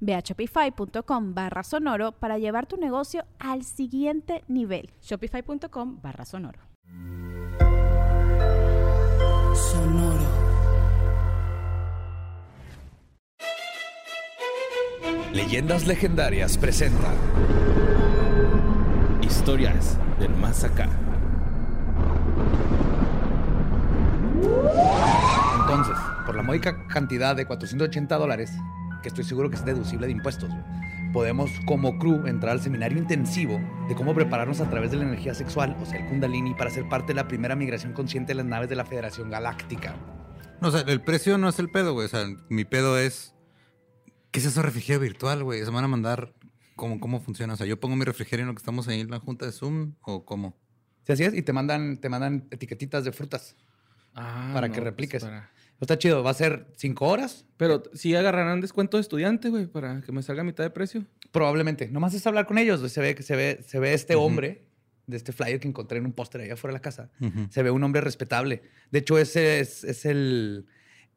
Ve a shopify.com barra sonoro para llevar tu negocio al siguiente nivel. Shopify.com barra sonoro. Sonoro. Leyendas Legendarias presenta Historias del más acá. Entonces, por la módica cantidad de 480 dólares, que estoy seguro que es deducible de impuestos, podemos como crew entrar al seminario intensivo de cómo prepararnos a través de la energía sexual, o sea, el kundalini, para ser parte de la primera migración consciente de las naves de la Federación Galáctica. No, o sea, el precio no es el pedo, güey. O sea, mi pedo es. ¿Qué es eso refrigerio virtual, güey? ¿Se van a mandar cómo, cómo funciona? O sea, yo pongo mi refrigerio en lo que estamos ahí en la junta de Zoom o cómo? Sí, así es, y te mandan, te mandan etiquetitas de frutas Ah, para no, que pues, repliques. para- Está chido, va a ser cinco horas, Pero sí agarrarán descuento de estudiante, güey, para que me salga a mitad de precio. probablemente. Nomás es hablar con ellos, güey. se ve que se ve, se ve este hombre de este flyer que encontré en un póster allá afuera de la casa. Se ve un hombre respetable. De hecho, ese es, es el.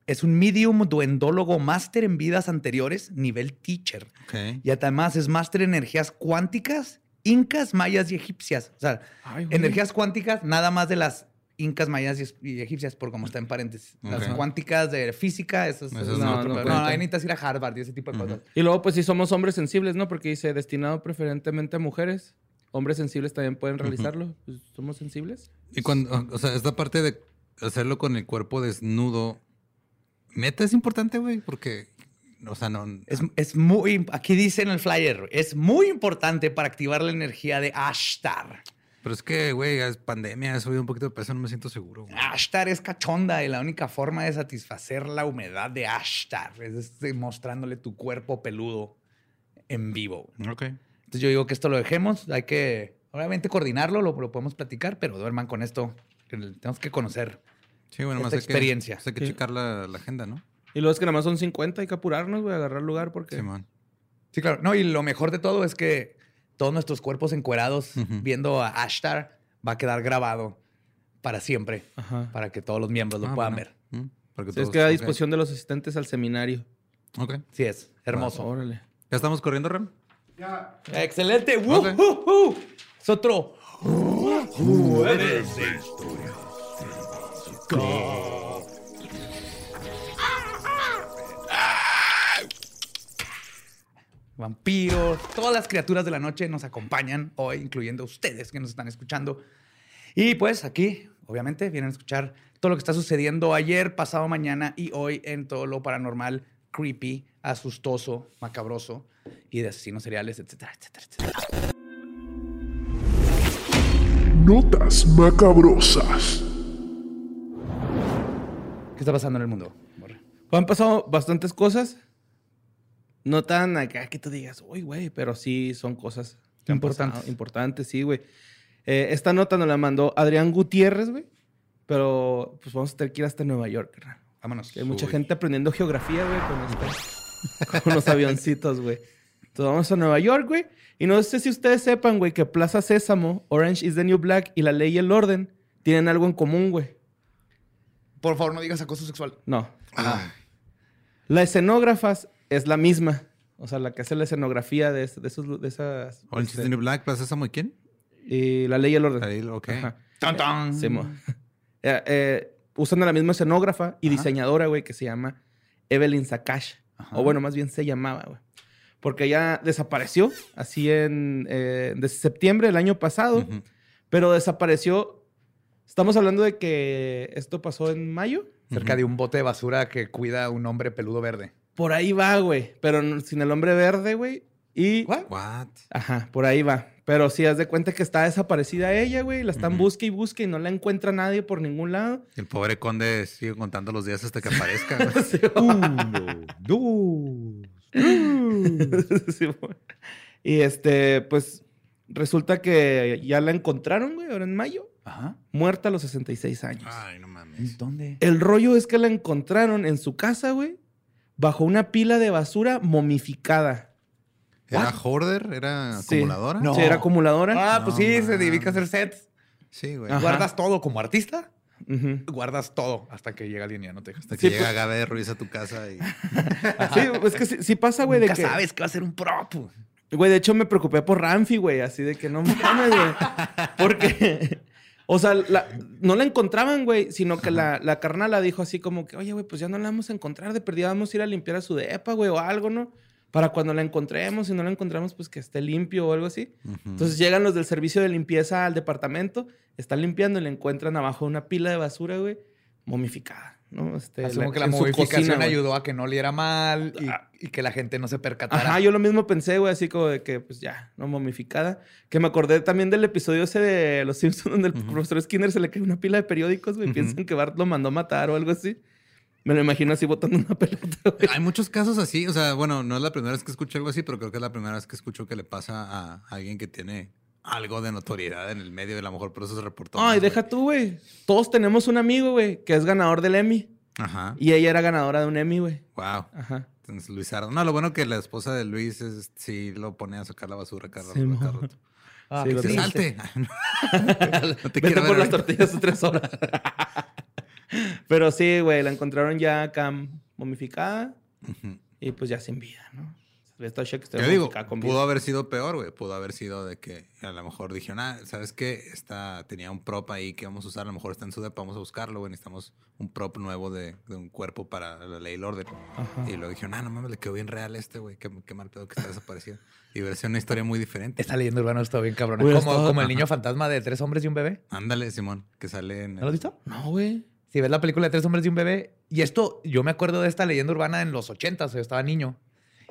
Es un medium duendólogo máster en vidas anteriores, nivel teacher. Ok. Y además es máster en energías cuánticas, incas, mayas y egipcias. O sea, Ay, energías cuánticas, nada más de las incas, mayas y, egipcias, por como está en paréntesis. Las Ok. cuánticas de física, eso es, eso es no, otro no cuentan. ahí necesitas ir a Harvard y ese tipo de Ujú. cosas. Y luego, pues sí somos hombres sensibles, ¿no? Porque dice destinado preferentemente a mujeres. Hombres sensibles también pueden realizarlo. Pues, ¿Somos sensibles? Y cuando, o sea, esta parte de hacerlo con el cuerpo desnudo, neta es importante, güey, porque, o sea, no. Es, es muy, aquí dice en el flyer, es muy importante para activar la energía de Ashtar. Pero es que, güey, es pandemia, he subido un poquito de peso, no me siento seguro. güey. Ashtar es cachonda y la única forma de satisfacer la humedad de Ashtar es este, mostrándole tu cuerpo peludo en vivo. Ok. Entonces yo digo que esto lo dejemos, hay que obviamente coordinarlo, lo, lo podemos platicar, pero duerman con esto. que Tenemos que conocer. Sí, bueno, más Esta hay que- experiencia. Hay que Sí. checar la, la agenda, ¿no? Y luego es que nada más son 50, hay que apurarnos, güey, a agarrar lugar porque... Simón. Sí, claro. No, y lo mejor de todo es que todos nuestros cuerpos encuerados viendo a Ashtar va a quedar grabado para siempre, Ajá. para que todos los miembros lo Ah, puedan bueno. ver. Mm, para que Sí, es todos- que a disposición de los asistentes al seminario. Ok. Sí es, hermoso. Órale. ¿Ya estamos corriendo, Ram? Excelente. ¡Woo, Ok. hu, hu! Es otro. Vampiros, todas las criaturas de la noche nos acompañan hoy, incluyendo ustedes que nos están escuchando. Y pues aquí, obviamente, vienen a escuchar todo lo que está sucediendo ayer, pasado mañana y hoy en todo lo paranormal, creepy, asustoso, macabroso y de asesinos seriales, etcétera, etcétera, etcétera. Notas macabrosas. ¿Qué está pasando en el mundo? Han pasado bastantes cosas. No tan acá que tú digas, uy, güey, pero sí son cosas Importantes. pasado, Importantes, sí, güey. Eh, esta nota nos la mandó Adrián Gutiérrez, güey. Pero pues vamos a tener que ir hasta Nueva York, carnal. Vámonos. Que hay mucha Uy. gente aprendiendo geografía, güey, con, este- con los avioncitos, güey. Entonces vamos a Nueva York, güey. Y no sé si ustedes sepan, güey, que Plaza Sésamo, Orange is the New Black y La Ley y el Orden tienen algo en común, güey. Por favor, no digas acoso sexual. No. Ah, La escenógrafa es la misma. O sea, la que hace la escenografía de, es- de esos, de esas... Orange is este, the New Black, Plaza Sésamo, ¿y quién? y la ley y el orden. Ahí, ok. Tan, tan. Sí, mo. Eh, eh, usan a la misma escenógrafa y Ajá. diseñadora, güey, que se llama Evelyn Sakash. Ajá. O bueno, más bien se llamaba, güey. Porque ella desapareció así en... eh, desde septiembre del año pasado. Pero desapareció Estamos hablando de que esto pasó en mayo. Cerca de un bote de basura que cuida un hombre peludo verde. Por ahí va, güey. Pero sin el hombre verde, güey. Y. ¿What? What? Ajá, por ahí va. Pero sí, haz de cuenta que está desaparecida ella, güey. La están Ujú. busque y busque y no la encuentra nadie por ningún lado. El pobre conde sigue contando los días hasta que aparezca. güey. Sí, Uno, dos. Sí, güey. y este, pues resulta que ya la encontraron, güey, ahora en mayo, Ajá. muerta a los 66 años. Ay, no mames. ¿En ¿Dónde? El rollo es que la encontraron en su casa, güey, bajo una pila de basura momificada. ¿Era hoarder? ¿Era Sí. acumuladora? No. Sí, era acumuladora. Ah, pues No sí, se dedica a hacer sets. Sí, güey. Ajá. Guardas todo como artista. Guardas todo hasta que llega alguien y ya no te. Hasta que Sí, llega pues- Gabe, revisa tu casa y... Sí, es que sí, sí pasa, güey, de Nunca que... sabes que va a ser un prop. Güey, de hecho me preocupé por Ramfi, güey, así de que no mames, güey. Porque, o sea, la- no la encontraban, güey, sino que la, la carnala dijo así como que, oye, güey, pues ya no la vamos a encontrar, de perdida vamos a ir a limpiar a su depa, güey, o algo, ¿no? Para cuando la encontremos, si no la encontramos, pues que esté limpio o algo así. Entonces llegan los del servicio de limpieza al departamento, están limpiando y la encuentran abajo de una pila de basura, güey, momificada, ¿no? Este, Asumo que la modificación cocina, ayudó a que no oliera mal y, Ah. y que la gente no se percatara. Ajá, yo lo mismo pensé, güey, así como de que, pues ya, no momificada. Que me acordé también del episodio ese de Los Simpsons, donde el Ujú. profesor Skinner se le cae una pila de periódicos, güey. Piensan que Bart lo mandó a matar o algo así. Me lo imagino así botando una pelota, güey. Hay muchos casos así, o sea, bueno, no es la primera vez que escucho algo así, pero creo que es la primera vez que escucho que le pasa a alguien que tiene algo de notoriedad en el medio y a lo mejor por eso se reportó. Ay, más, deja tú, güey. Todos tenemos un amigo, güey, que es ganador del Emmy. Ajá. Y ella era ganadora de un Emmy, güey. Wow. Ajá. Entonces, Luis Ardo. No, lo bueno que la esposa de Luis es, sí lo pone a sacar la basura cada, Sí, cada mo. rato. Ah, Sí, Que Sí, salte. no te Vete quiero por ver las ahorita. tortillas de tres horas. Pero sí, güey, la encontraron ya acá momificada Ujú. y pues ya sin vida, ¿no? Esta Yo digo, vida. pudo haber sido peor, güey. Pudo haber sido de que a lo mejor dijeron, ah, ¿sabes qué? Esta tenía un prop ahí que vamos a usar. A lo mejor está en su depa, vamos a buscarlo, güey. Necesitamos un prop nuevo de, de un cuerpo para la ley y el orden. Ajá. Y lo dijeron, ah, no mames, le quedó bien real este, güey. Qué, qué mal pedo que está desaparecido. Y hubiera sido una historia muy diferente. Esta leyenda urbana está bien cabrón. Como, como el niño fantasma de tres hombres y un bebé. Ándale, Simón, que sale en. ¿No lo has visto? No, güey. Si ves la película de tres hombres y un bebé. Y esto, yo me acuerdo de esta leyenda urbana en los 80, o sea, yo estaba niño.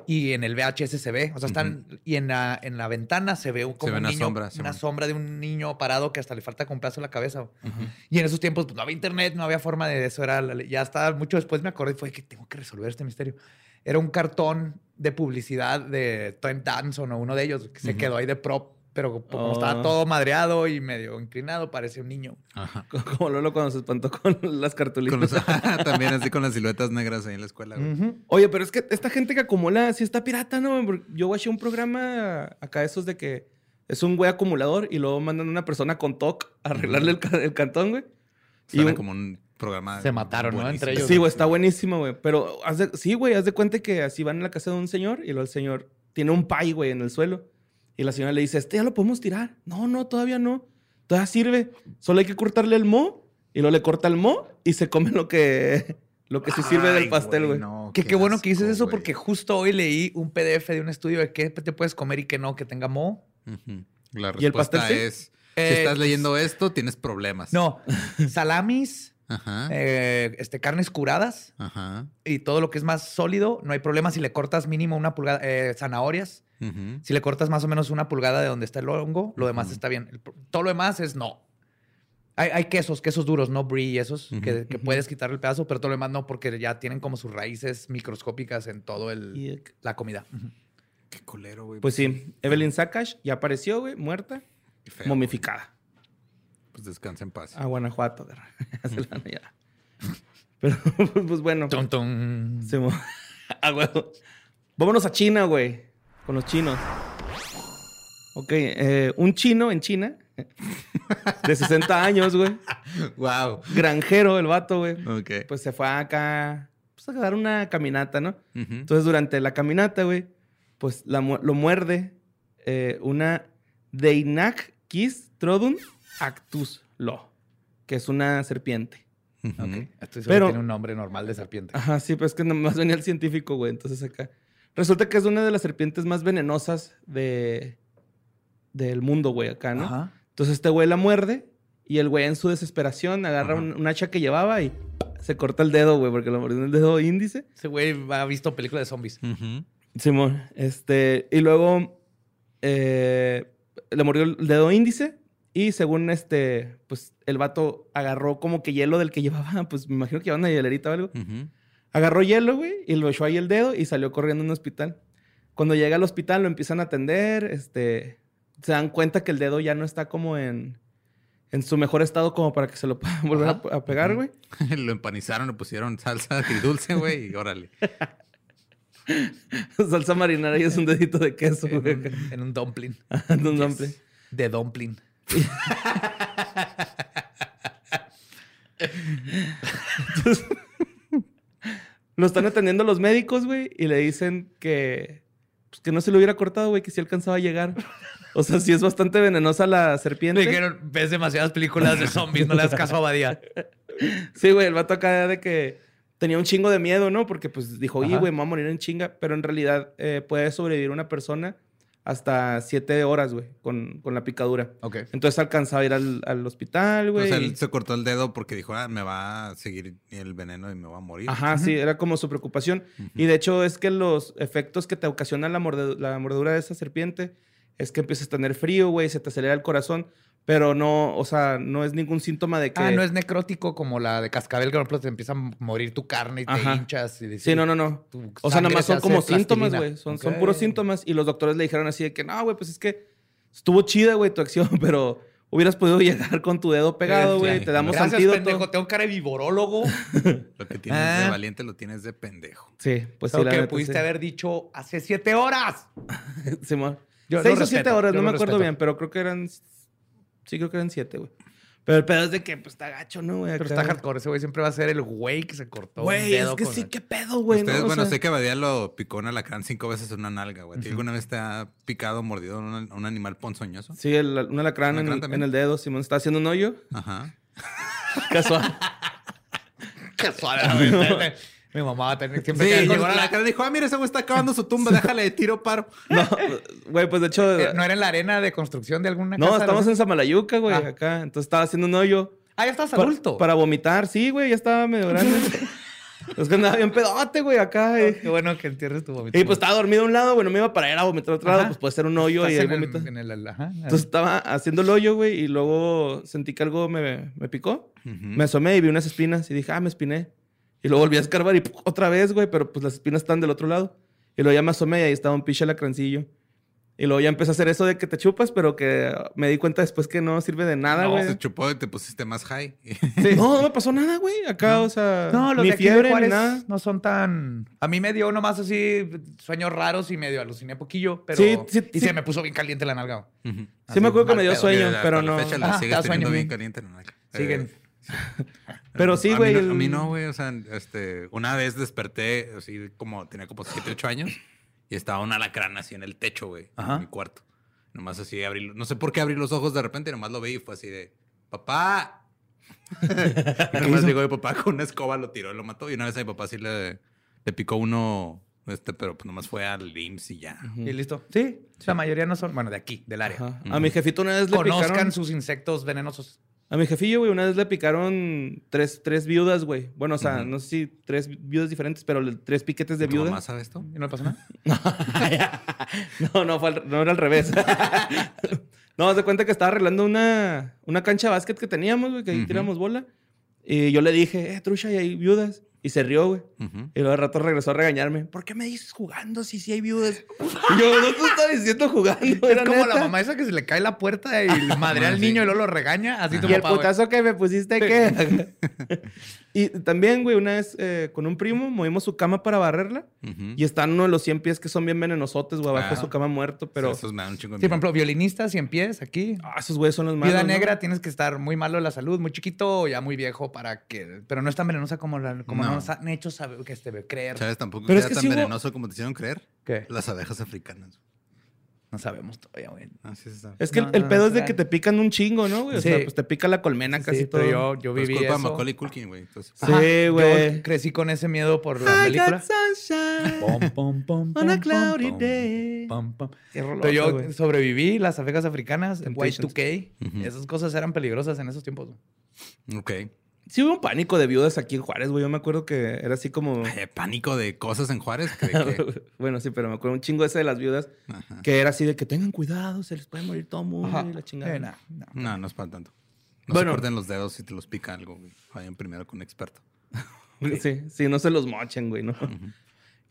Y en el VHS se ve, o sea, están, y en la, en la ventana se ve como ve un una niño, sombra, una sombra de un niño parado que hasta le falta comprarse la cabeza. Ujú. Y en esos tiempos pues, no había internet, no había forma de eso. Era ya hasta mucho después me acordé y fue que tengo que resolver este misterio. Era un cartón de publicidad de Trent Danson o uno de ellos que se quedó ahí de prop, pero como Oh. estaba todo madreado y medio inclinado, parecía un niño. Ajá. Como Lolo cuando se espantó con las cartulinas. Con los- también así con las siluetas negras ahí en la escuela, güey. Oye, pero es que esta gente que acumula sí está pirata, ¿no? Yo watché un programa acá esos de que es un güey acumulador y luego mandan a una persona con TOC a arreglarle el, el cantón, güey. Y Suena un- como un programa. Se mataron, ¿no? Entre ellos. Sí, güey, está buenísimo, güey. Pero haz de- sí, güey, haz de cuenta que así van a la casa de un señor y luego el señor tiene un pay, güey, en el suelo. Y la señora le dice, este ya lo podemos tirar. No, no, todavía no. Todavía sirve. Solo hay que cortarle el mo y luego le corta el mo y se come lo que, lo que sí sirve Ay, del pastel, güey. no, Que qué bueno que dices eso porque justo hoy leí un PDF de un estudio de qué te puedes comer y qué no, que tenga mo. La ¿Y el respuesta pastel sí? es: si Eh, estás leyendo esto, tienes problemas. No, salamis, Ajá. eh, este, carnes curadas Ajá. y todo lo que es más sólido, no hay problema si le cortas mínimo una pulgada, eh, zanahorias, Si le cortas más o menos una pulgada de donde está el hongo, lo demás está bien. El todo lo demás es no. Hay, hay quesos, quesos duros, no brie y esos, que, que puedes quitar el pedazo, pero todo lo demás no, porque ya tienen como sus raíces microscópicas en todo el, la comida. Qué culero, güey. Pues sí, Evelyn Sakash ya apareció, güey, muerta, feo, momificada. Pues descansa en paz. A Guanajuato. de- ya. Pero, pues bueno. Tum, tum. se a huevo. Vámonos a China, güey. Con los chinos. Ok, eh, un chino en China, de 60 años, güey. wow. Granjero, el vato, güey. Ok. Pues se fue acá, pues a dar una caminata, ¿no? Entonces, durante la caminata, güey, pues la lo muerde eh, una Deinak Kis Trodun Actus Lo, que es una serpiente. Ujú. Ok. Estoy seguro Pero- tiene un nombre normal de serpiente. Ajá, sí, pero es que nomás venía el científico, güey. Entonces acá. Resulta que es una de las serpientes más venenosas de, del mundo, güey, acá, ¿no? Ajá. Entonces este güey la muerde Y el güey en su desesperación agarra un, un hacha que llevaba y se corta el dedo, güey, porque lo mordió en el dedo índice. Ese güey ha visto películas de zombies. Ujú. Simón, este, y luego eh, le mordió el dedo índice y según este, pues el vato agarró como que hielo del que llevaba, pues me imagino que llevaba una hielerita o algo. Ujú. Agarró hielo, güey, y lo echó ahí el dedo y salió corriendo a un hospital. Cuando llega al hospital lo empiezan a atender, este, se dan cuenta que el dedo ya no está como en, en su mejor estado como para que se lo puedan volver a, a pegar, güey. lo empanizaron, le pusieron salsa agridulce, güey, y órale. Salsa marinara y es un dedito de queso, En güey. un, en un dumpling. En un dumpling. De dumpling. Lo están atendiendo los médicos, güey, y le dicen que, pues, que no se lo hubiera cortado, güey, que sí alcanzaba a llegar. O sea, sí es bastante venenosa la serpiente. Le dijeron, ves demasiadas películas de zombies, no le das caso a Badía. Sí, güey, el vato acá de que tenía un chingo de miedo, ¿no? Porque pues dijo, Ajá. güey, me voy a morir en chinga. Pero en realidad eh, puede sobrevivir una persona hasta siete horas, güey, con, con la picadura. Ok. Entonces alcanzaba a ir al, al hospital, O güey. sea, él se cortó el dedo porque dijo, ah, me va a seguir el veneno y me va a morir. Ajá, sí, era como su preocupación. Y de hecho es que los efectos que te ocasiona la, morde- la mordedura de esa serpiente es que empiezas a tener frío, güey, se te acelera el corazón, pero no, o sea, no es ningún síntoma de que... Ah, no es necrótico como la de cascabel, que por ejemplo te empieza a morir tu carne y te Ajá. hinchas. Y Sí, no, no, no. O sea, nada más son como síntomas, güey. Son, son puros síntomas. Y los doctores le dijeron así de que, no, güey, pues es que estuvo chida, güey, tu acción, pero hubieras podido llegar con tu dedo pegado, güey. sí. Te damos Gracias, antídoto. pendejo. Tengo cara de viborólogo. Lo que tienes Ah. de valiente lo tienes de pendejo. Sí, pues sí, la que pudiste sí. haber dicho hace siete horas. Simón. Yo lo Seis o respeto, siete horas, no lo me acuerdo respeto. bien, pero creo que eran... Sí, creo que eran siete, güey. Pero el pedo es de que, pues, está gacho, ¿no, güey? Pero está hardcore. Ese güey siempre va a ser el güey que se cortó. un Güey, es que con sí, el- qué pedo, güey, Ustedes, ¿no? O bueno, sea, sé que Badía lo picó un alacrán cinco veces en una nalga, güey. ¿A ti ¿Alguna vez te ha picado, mordido un, un animal ponzoñoso? Sí, el, un alacrán, en, ¿Alacrán el- también? en el dedo. Simón está haciendo un hoyo. Ajá. Casual. Güey. Mi mamá va a tener siempre Sí, que llegó el la- y dijo, ah, mira, ese güey está acabando su tumba, déjale de tiro paro. No, güey, pues de hecho... Eh, ¿No era en la arena de construcción de alguna No, casa? estamos en Samalayuca, güey, Ah. acá. Entonces estaba haciendo un hoyo. Ah, ya estás adulto. Para vomitar, sí, güey, ya estaba medio grande. es que andaba bien pedote, güey, acá. eh. Qué bueno que entierres tu vomito. Y pues estaba dormido a un lado, güey, no me iba para ir a vomitar a otro lado, pues puede ser un hoyo y Estás ahí en el- en el- ajá. Entonces estaba haciendo el hoyo, güey, y luego sentí que algo me, me picó. Me asomé y vi unas espinas y dije, ah, me espiné. Y luego volví a escarbar y ¡pum! otra vez, güey, pero pues las espinas están del otro lado. Y luego ya me asomé y ahí estaba un pinche lacrancillo. Y luego ya empecé a hacer eso de que te chupas, pero que me di cuenta después que no sirve de nada, No, güey. se chupó y te pusiste más high. No, no me pasó nada, güey. Acá, o sea, No, los ni de aquí de fiebre ni Juárez nada. no son tan... A mí me dio nomás así sueños raros y medio aluciné poquillo, pero... Sí, sí, y sí. se me puso bien caliente la nalga. Ujú. Sí me acuerdo que me dio sueño, pero la no. fecha la sigues te da teniendo bien caliente en la nalga. Siguen. Eh, Pero sí, a mí güey. no- el- A mí no, güey. O sea, este, una vez desperté, así como tenía como 7, 8 años, y estaba un alacrán así en el techo, güey, en mi cuarto. Nomás así abrí, no sé por qué abrí los ojos de repente, nomás lo vi y fue así de, papá. y nomás llegó mi papá con una escoba, lo tiró y lo mató. Y una vez a mi papá sí le, le picó uno, este, pero pues nomás fue al IMSS y ya. Y listo. Sí, la mayoría no son... Bueno, de aquí, del área. Ajá. A mi jefito una vez le Conozcan picaron... sus insectos venenosos. A mi jefillo, güey, una vez le picaron tres, tres viudas, güey. Bueno, o sea, no sé si tres viudas diferentes, pero le- tres piquetes de ¿Tu viuda. mamá sabe esto? ¿Y no le pasó nada? no, no, fue al- no era al revés. no, de cuenta que estaba arreglando una, una cancha de básquet que teníamos, güey, que ahí tiramos bola. Y yo le dije, eh, trucha, y hay viudas. Y se rió, güey. Y luego de rato regresó a regañarme. ¿Por qué me dices jugando si sí hay viudas? Y yo, no te estaba diciendo jugando. Es como la neta". mamá esa que se le cae la puerta y le madrea al niño y luego lo regaña. Así tu Y el papá, putazo que me pusiste, ¿qué? y también, güey, una vez eh, con un primo movimos su cama para barrerla. Y están uno de los 100 pies que son bien venenosotes, güey, abajo de Ah. su cama muerto. Pero, Esos me dan un chingo de Sí, por ejemplo, violinistas, 100 pies aquí. ah, esos güeyes son los malos. Viuda ¿no? negra, tienes que estar muy malo de la salud, muy chiquito o ya muy viejo para que... Pero no es tan venenosa como, la, como No. nos han hecho saber, que este, creer. ¿Sabes? Tampoco Pero es que tan hubo- venenoso como te hicieron creer. ¿Qué? Las abejas africanas. No sabemos todavía, güey. Así se sabe. Es que No, el, el no, pedo no, es de que te pican un chingo, ¿no, güey? O Sí. sea, pues te pica la colmena casi Sí, todo. pero yo, yo Pero es viví culpa de eso. Macaulay Culkin, güey. Entonces, Sí, güey. Yo crecí con ese miedo por la película. Pom, pom, pom, On a cloudy pom, day. Pero yo sobreviví las abejas africanas, Temptations. Y2K. Ujú. Esas cosas eran peligrosas en esos tiempos. güey. ok. Sí hubo un pánico de viudas aquí en Juárez, güey. Yo me acuerdo que era así como... Pánico de cosas en Juárez. Que... bueno, sí, pero me acuerdo un chingo ese de las viudas Ajá. que era así de que tengan cuidado, se les puede morir todo mundo y la chingada. Eh, nah. No, no es para tanto. No Bueno. se corten los dedos si te los pica algo, güey. Vayan primero con un experto. Sí, sí, no se los mochen, güey, ¿no?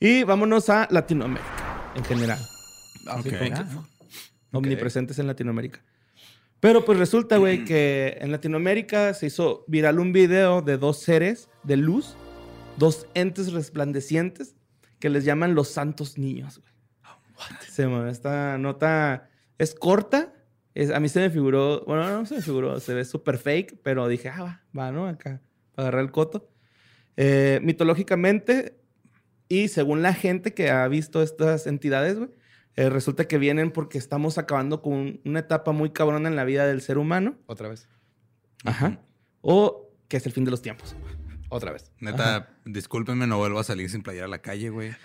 Y vámonos a Latinoamérica en general. Ok. Ah, Omnipresentes en Latinoamérica. Pero pues resulta, güey, que en Latinoamérica se hizo viral un video de dos seres de luz, dos entes resplandecientes que les llaman los santos niños, güey. Sí, man, esta nota es corta. Es, a mí se me figuró, bueno, no se me figuró, se ve súper fake, pero dije, ah, va, va, ¿no? Acá, para agarrar el coto. Eh, mitológicamente, y según la gente que ha visto estas entidades, güey, eh, resulta que vienen porque estamos acabando con una etapa muy cabrona en la vida del ser humano. Otra vez. Ajá. O que es el fin de los tiempos. Otra vez. Neta, discúlpenme, no vuelvo a salir sin playar a la calle, güey.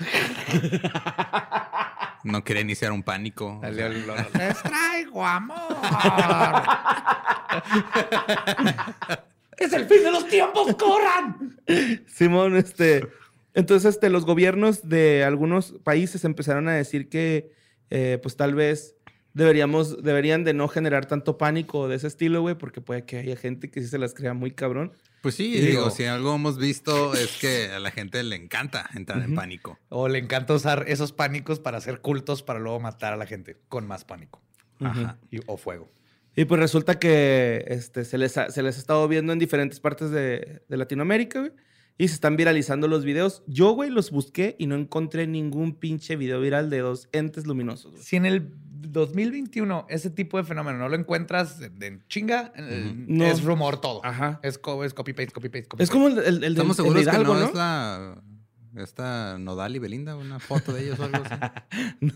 No quería iniciar un pánico. o Salió sea, el- lo- lo- Les traigo amor. ¡Es el fin de los tiempos! ¡Corran! Simón, este. Entonces, este, los gobiernos de algunos países empezaron a decir que, eh, pues tal vez deberíamos, deberían de no generar tanto pánico de ese estilo, güey, porque puede que haya gente que sí se las crea muy cabrón. Pues sí, digo- si algo hemos visto es que a la gente le encanta entrar en pánico. O le encanta usar esos pánicos para hacer cultos para luego matar a la gente con más pánico. Ajá. Y- o fuego. Y pues resulta que este, se, les ha, se les ha estado viendo en diferentes partes de, de Latinoamérica, güey. Y se están viralizando los videos. Yo, güey, los busqué y no encontré ningún pinche video viral de dos entes luminosos, güey. Si en el 2021 ese tipo de fenómeno no lo encuentras de, de chinga, eh, No. es rumor todo. Ajá. Es, co- es copy paste, copy paste, copy Es como el, el, el del- Estamos el seguros de Hidalgo, que no, ¿no? es la... Esta Nodal y Belinda, una foto de ellos o algo así. Oye,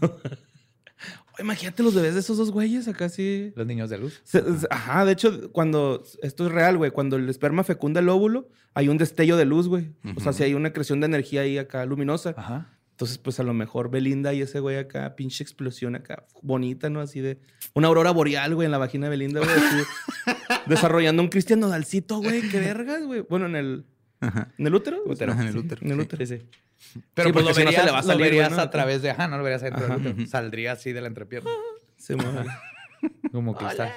Imagínate los bebés de esos dos güeyes acá sí. Los niños de luz. Se- se- Ajá, de hecho, cuando esto es real, güey, cuando el esperma fecunda el óvulo, hay un destello de luz, güey. O sea, si hay una creación de energía ahí acá luminosa. Ajá. Entonces, pues a lo mejor Belinda y ese güey acá, pinche explosión acá, bonita, ¿no? Así de una aurora boreal, güey, en la vagina de Belinda, güey. así, desarrollando un Cristian Nodalcito, güey. Qué vergas, güey. Bueno, en el, Ajá. en el útero. Útero. Ajá, en el Sí, útero, En el útero, sí. Pero Sí, pues porque lo si no se verías, le va a salir, verías a través de... Ajá, no lo verías del útero. Saldría así de la entrepierna. Sí, mo- Como cristal.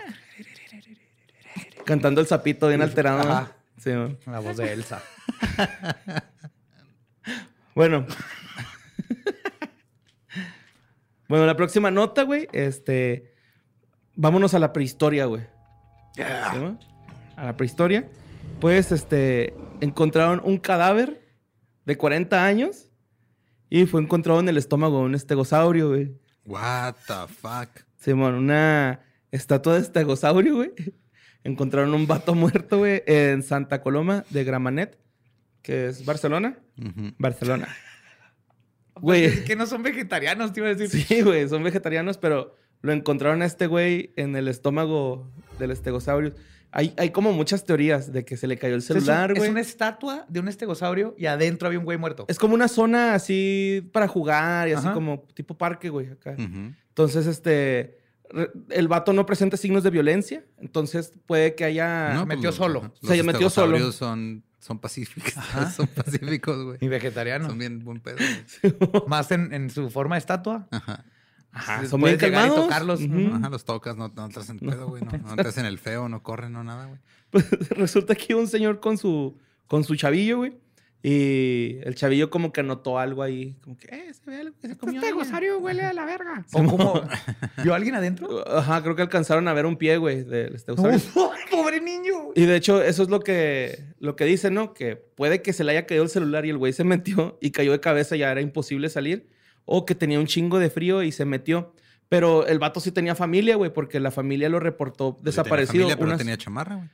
Cantando el sapito bien alterado. Ajá. Sí. La voz de Elsa. Bueno. bueno, la próxima nota, güey, este... Vámonos a la prehistoria, güey. ¿Sí, mo? A la prehistoria. Pues, este... Encontraron un cadáver de 40 años y fue encontrado en el estómago de un estegosaurio, güey. What the fuck? Simón, una estatua de estegosaurio, güey. Encontraron un vato muerto, güey, en Santa Coloma de Gramanet, que es Barcelona. Barcelona. Güey. Güey. Es que no son vegetarianos, te iba a decir. Sí, güey, son vegetarianos, pero lo encontraron a este güey en el estómago del estegosaurio. Hay, hay como muchas teorías de que se le cayó el Es un- celular, es, güey. una estatua de un estegosaurio y adentro había un güey muerto. Es como una zona así para jugar y así Ajá. como tipo parque, güey, acá. Entonces, este, el vato no presenta signos de violencia, entonces puede que haya... No, metió pues, solo. ajá. Se Los metió solo. estegosaurios Son, son pacíficos. son pacíficos, güey. Y vegetariano. Son bien buen pedo. Más en, en su forma de estatua. Ajá. Ajá, son muy puedes llegar y calmados. tocarlos. Ujú. Ajá, los tocas, no, no entras en pedo, güey. No, no entras en el feo, no corren, no nada, güey. Pues resulta que iba un señor con su, con su chavillo, güey. Y el chavillo como que notó algo ahí. Como que, eh, se ve algo que se comió. alguien". huele a la verga. O como, ¿vio alguien adentro? Ajá, creo que alcanzaron a ver un pie, güey, del estegosaurio. Pobre niño. Y de hecho, eso es lo que, lo que dicen, ¿no? Que puede que se le haya caído el celular y el güey se metió y cayó de cabeza, ya era imposible salir. O que tenía un chingo de frío y se metió. Pero el vato sí tenía familia, güey, porque la familia lo reportó Pues sí tenía desaparecido. familia, pero unas- tenía chamarra, güey.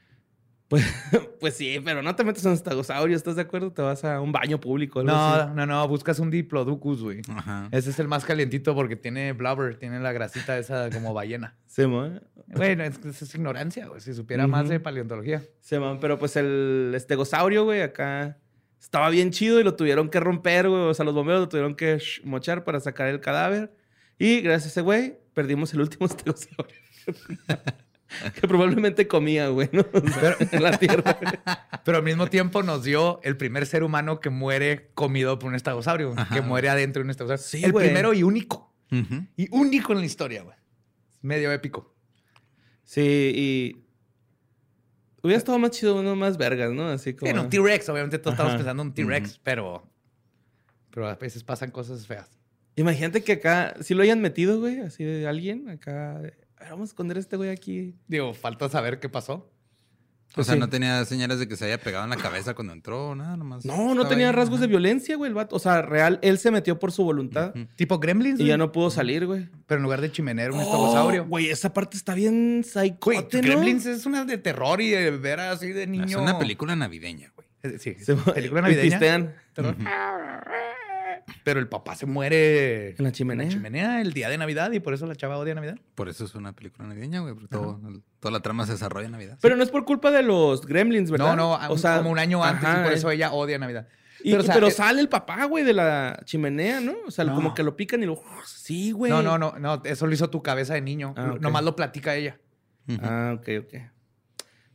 Pues, pues sí, pero no te metes en un estegosaurio, ¿estás de acuerdo? Te vas a un baño público. algo así. No, no, no, buscas un Diplodocus, güey. Ajá. Ese es el más calientito porque tiene blubber, tiene la grasita esa como ballena. Sí, mo. Bueno, es, es ignorancia, güey. Si supiera más de paleontología. Sí, mo, pero pues el estegosaurio, güey, acá estaba bien chido y lo tuvieron que romper, güey. O sea, los bomberos lo tuvieron que sh- mochar para sacar el cadáver. Y gracias a ese güey, perdimos el último estegosaurio. que probablemente comía, güey, ¿no? O sea, en la tierra. Pero al mismo tiempo nos dio el primer ser humano que muere comido por un estegosaurio, Ajá. que muere adentro de un estegosaurio. Sí, el güey. primero y único. Y único en la historia, güey. Medio épico. Sí, y. Hubiera estado más chido uno más vergas, ¿no? Así como. En un T-Rex, obviamente todos estamos Ajá. pensando en un T-Rex, pero. Pero a veces pasan cosas feas. Imagínate que acá, si lo hayan metido, güey, así de alguien, acá. A ver, vamos a esconder a este güey aquí. Digo, falta saber qué pasó. O sea, sí. no tenía señales de que se haya pegado en la cabeza cuando entró, nada, nomás. No, no tenía ahí, rasgos ajá. de violencia, güey, el vato. O sea, real, él se metió por su voluntad. Tipo Gremlins, y ya no pudo salir, güey. pero en lugar de chimenea un estegosaurio. Oh, Güey, esa parte está bien Güey, psychote, ¿no? Gremlins es una de terror y de ver así de niño. Es una película navideña, güey. Eh, Sí, película navideña. pistean terror. Pero el papá se muere en la chimenea. en la chimenea el día de Navidad y por eso la chava odia Navidad. Por eso es una película navideña, güey. porque todo- el- toda la trama se desarrolla en Navidad. Pero no es por culpa de los gremlins, ¿verdad? No, no, un- como un año antes ajá, y por eso ella odia Navidad. Y- Pero, o sea, sale el papá, güey, de la chimenea, ¿no? O sea, No. como que lo pican y lo... Sí, güey. No, no, no, no, eso lo hizo tu cabeza de niño. Ah, ok. Nomás lo platica ella. Ah, ok, ok.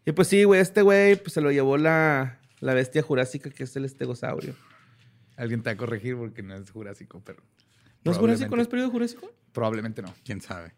Y pues sí, güey, este güey pues, se lo llevó la, la bestia jurásica que es el estegosaurio. Alguien te va a corregir porque no es jurásico, pero. ¿No es jurásico? ¿No es periodo jurásico? Probablemente no. ¿Quién sabe?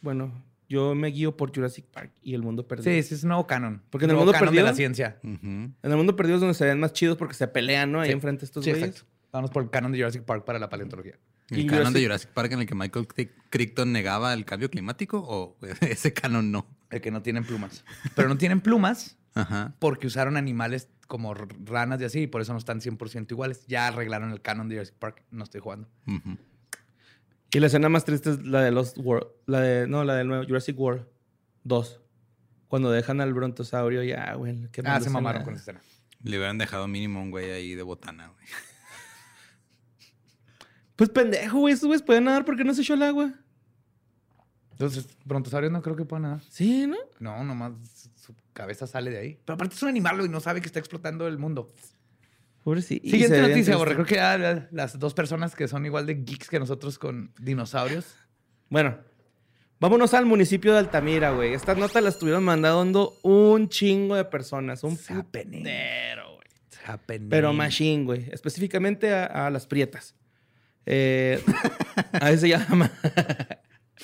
Bueno, yo me guío por Jurassic Park y el mundo perdido. Sí, sí, es un nuevo canon. Porque en el mundo canon perdido- de la ciencia. En el mundo perdido es donde se ven más chidos porque se pelean, ¿no? Ahí Sí. enfrente estos Sí, güeyes. exacto. Vamos por el canon de Jurassic Park para la paleontología. ¿El canon de Jurassic- Park en el que Michael Cric- Crichton negaba el cambio climático o ese canon no? El que no tienen plumas. Pero no tienen plumas Ajá. porque usaron animales como ranas y así y por eso no están 100% iguales. Ya arreglaron el canon de Jurassic Park. No estoy jugando. Y la escena más triste es la de Lost World. La de, no, la del nuevo Jurassic World 2. Cuando dejan al brontosaurio, ya, güey. qué Ah, se mamaron con esa escena. Le hubieran dejado mínimo un güey ahí de botana, güey. Pues pendejo, güey. Estos güeyes pueden nadar porque no se echó el agua. Entonces, brontosaurios no creo que puedan nada. Sí, ¿no? No, nomás su cabeza sale de ahí. Pero aparte es un animal y no sabe que está explotando el mundo. Pobrecito. Y Siguiente noticia, Borre. Creo que ya la- las dos personas que son igual de geeks que nosotros con dinosaurios. Bueno, vámonos al municipio de Altamira, güey. Estas notas las estuvieron mandando un chingo de personas. Un putero, güey. Pero machine, güey. Específicamente a, a las prietas. Eh, a ese se llama.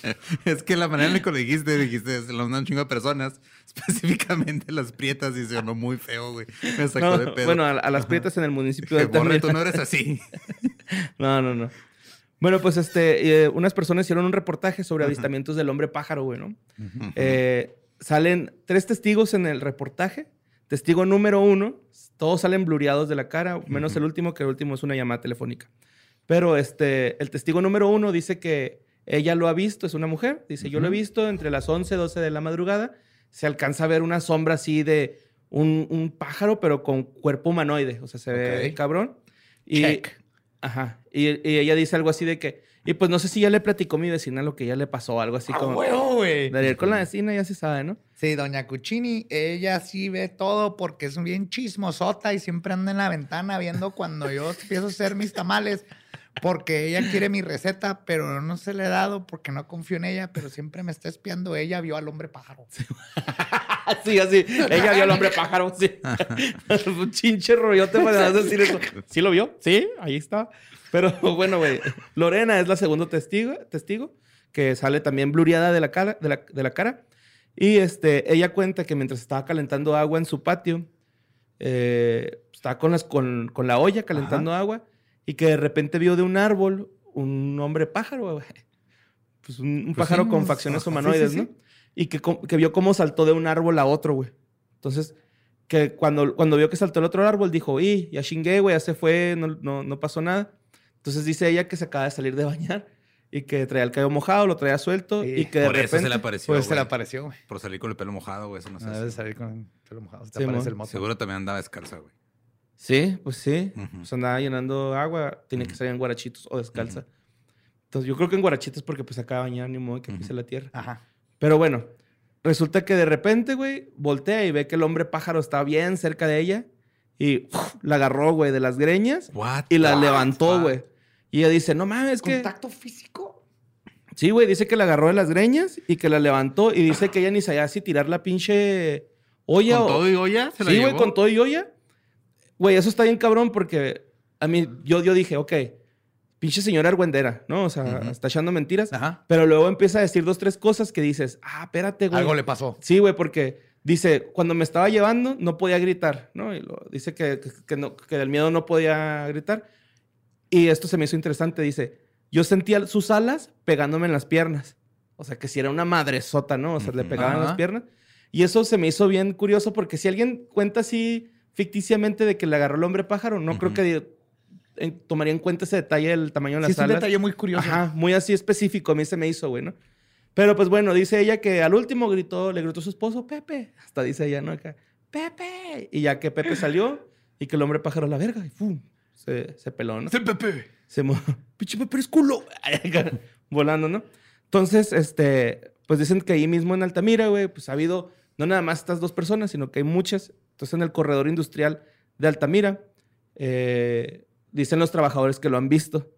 Es que la manera en la que lo dijiste, dijiste, se lo mandan un chingo de personas, específicamente las prietas, y se sonó muy feo, güey. Me sacó No, de pedo. bueno, a, a las prietas en el municipio de Borre, tú no eres así. No, no, no. Bueno, pues este, eh, unas personas hicieron un reportaje sobre avistamientos del hombre pájaro, güey, ¿no? Eh, salen tres testigos en el reportaje. Testigo número uno, todos salen blureados de la cara, menos el último, que el último es una llamada telefónica. Pero este, el testigo número uno dice que ella lo ha visto, es una mujer. Dice, yo lo he visto entre las 11, 12 de la madrugada. Se alcanza a ver una sombra así de un, un pájaro, pero con cuerpo humanoide. O sea, se ve Ok. cabrón. Y, Check. Ajá. Y, y ella dice algo así de que, y pues no sé si ya le platicó mi vecina lo que ya le pasó, algo así ¡A como... huevo, güey! De ir con la vecina ya se sabe, ¿no? Sí, doña Cuccini, ella sí ve todo porque es bien chismosota y siempre anda en la ventana viendo cuando yo empiezo a hacer mis tamales. Porque ella quiere mi receta, pero no se le he dado porque no confío en ella, pero siempre me está espiando. Ella vio al hombre pájaro. Sí, así. Ella vio al hombre pájaro, sí. Un chinche rollote para decir eso. ¿Sí lo vio? Sí, ahí está. Pero bueno, güey. Lorena es la segunda testigo, testigo que sale también blureada de la cara. De la, de la cara. Y este, ella cuenta que mientras estaba calentando agua en su patio, eh, estaba con, las, con, con la olla calentando agua y que de repente vio de un árbol un hombre pájaro, güey. Pues un, un Pues pájaro sí, con facciones humanoides, sí, sí. ¿no? Y que, que vio cómo saltó de un árbol a otro, güey. Entonces, que cuando, cuando vio que saltó el otro árbol, dijo, y ya chingué, güey, ya se fue, no, no, no pasó nada. Entonces dice ella que se acaba de salir de bañar y que traía el cabello mojado, lo traía suelto Sí. y que de Por eso repente... se le apareció. Pues se le apareció, güey. Por salir con el pelo mojado, güey. Eso no sé. No debe salir con el pelo mojado. Se te Sí, aparece el moto. Seguro también andaba descalza, güey. Sí, pues sí. Ujú. Pues andaba llenando agua. Tiene que salir en guarachitos o descalza. Entonces yo creo que en guarachitos porque pues acaba de bañar ni modo que pise la tierra. Ajá. Pero bueno, resulta que de repente, güey, voltea y ve que el hombre pájaro está bien cerca de ella y ¡uf! la agarró, güey, de las greñas What y la levantó, güey. Y ella dice, no mames, que... ¿Contacto físico? Sí, güey, dice que la agarró de las greñas y que la levantó y dice que ella ni sabía si tirar la pinche olla ¿Con o... todo y olla? ¿Se la Sí, güey, con todo y olla. Güey, eso está bien cabrón porque a mí, yo, yo dije, ok, pinche señora argüendera, ¿no? O sea, Ujú. está echando mentiras. Ajá. Pero luego empieza a decir dos, tres cosas que dices, ah, espérate, güey. Algo le pasó. Sí, güey, porque dice, cuando me estaba llevando no podía gritar, ¿no? Y lo- dice que, que, que no, que del miedo no podía gritar. Y esto se me hizo interesante, dice, yo sentía sus alas pegándome en las piernas. O sea, que si era una madresota, ¿no? O sea, le Ujú. pegaban en las piernas. Y eso se me hizo bien curioso porque si alguien cuenta así ficticiamente de que le agarró el hombre pájaro, no creo que en- tomaría en cuenta ese detalle del tamaño de las Sí, es un detalle muy curioso. Ajá, muy así específico, a mí se me hizo, güey, ¿no? Pero pues bueno, dice ella que al último gritó, le gritó a su esposo, Pepe. Hasta dice ella, ¿no? Acá, Pepe. Y ya que Pepe salió y que el hombre pájaro a la verga, y ¡fum! Se, se peló, ¿no? Es el Pepe. Se mo... Pinche Pepe es culo. Volando, ¿no? Entonces, este, pues dicen que ahí mismo en Altamira, güey, pues ha habido no nada más estas dos personas, sino que hay muchas. Entonces, en el corredor industrial de Altamira, eh, dicen los trabajadores que lo han visto.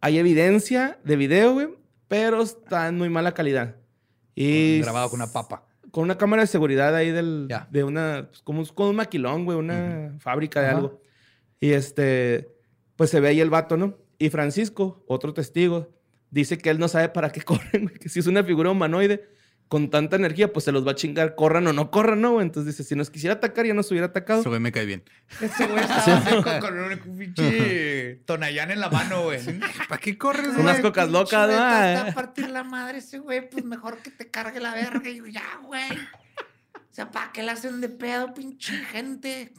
Hay evidencia de video, güey, pero está en muy mala calidad. Y Grabado con una papa. con una cámara de seguridad ahí del, de una, pues, como, un- como un maquilón, güey, una fábrica de algo. Y este, pues se ve ahí el vato, ¿no? Y Francisco, otro testigo, dice que él no sabe para qué corren, güey, que si es una figura humanoide con tanta energía, pues se los va a chingar, corran o no corran, ¿no? Entonces dice, si nos quisiera atacar, ya nos hubiera atacado. Ese güey me cae bien. Ese güey estaba así con, un pinche tonayán en la mano, güey. ¿Para qué corres, güey? Unas cocas locas, ¿no? Está a Ah, partir la madre ese güey, pues mejor que te cargue la verga. Y yo, ya, güey. O sea, ¿para qué la hacen de pedo, pinche gente?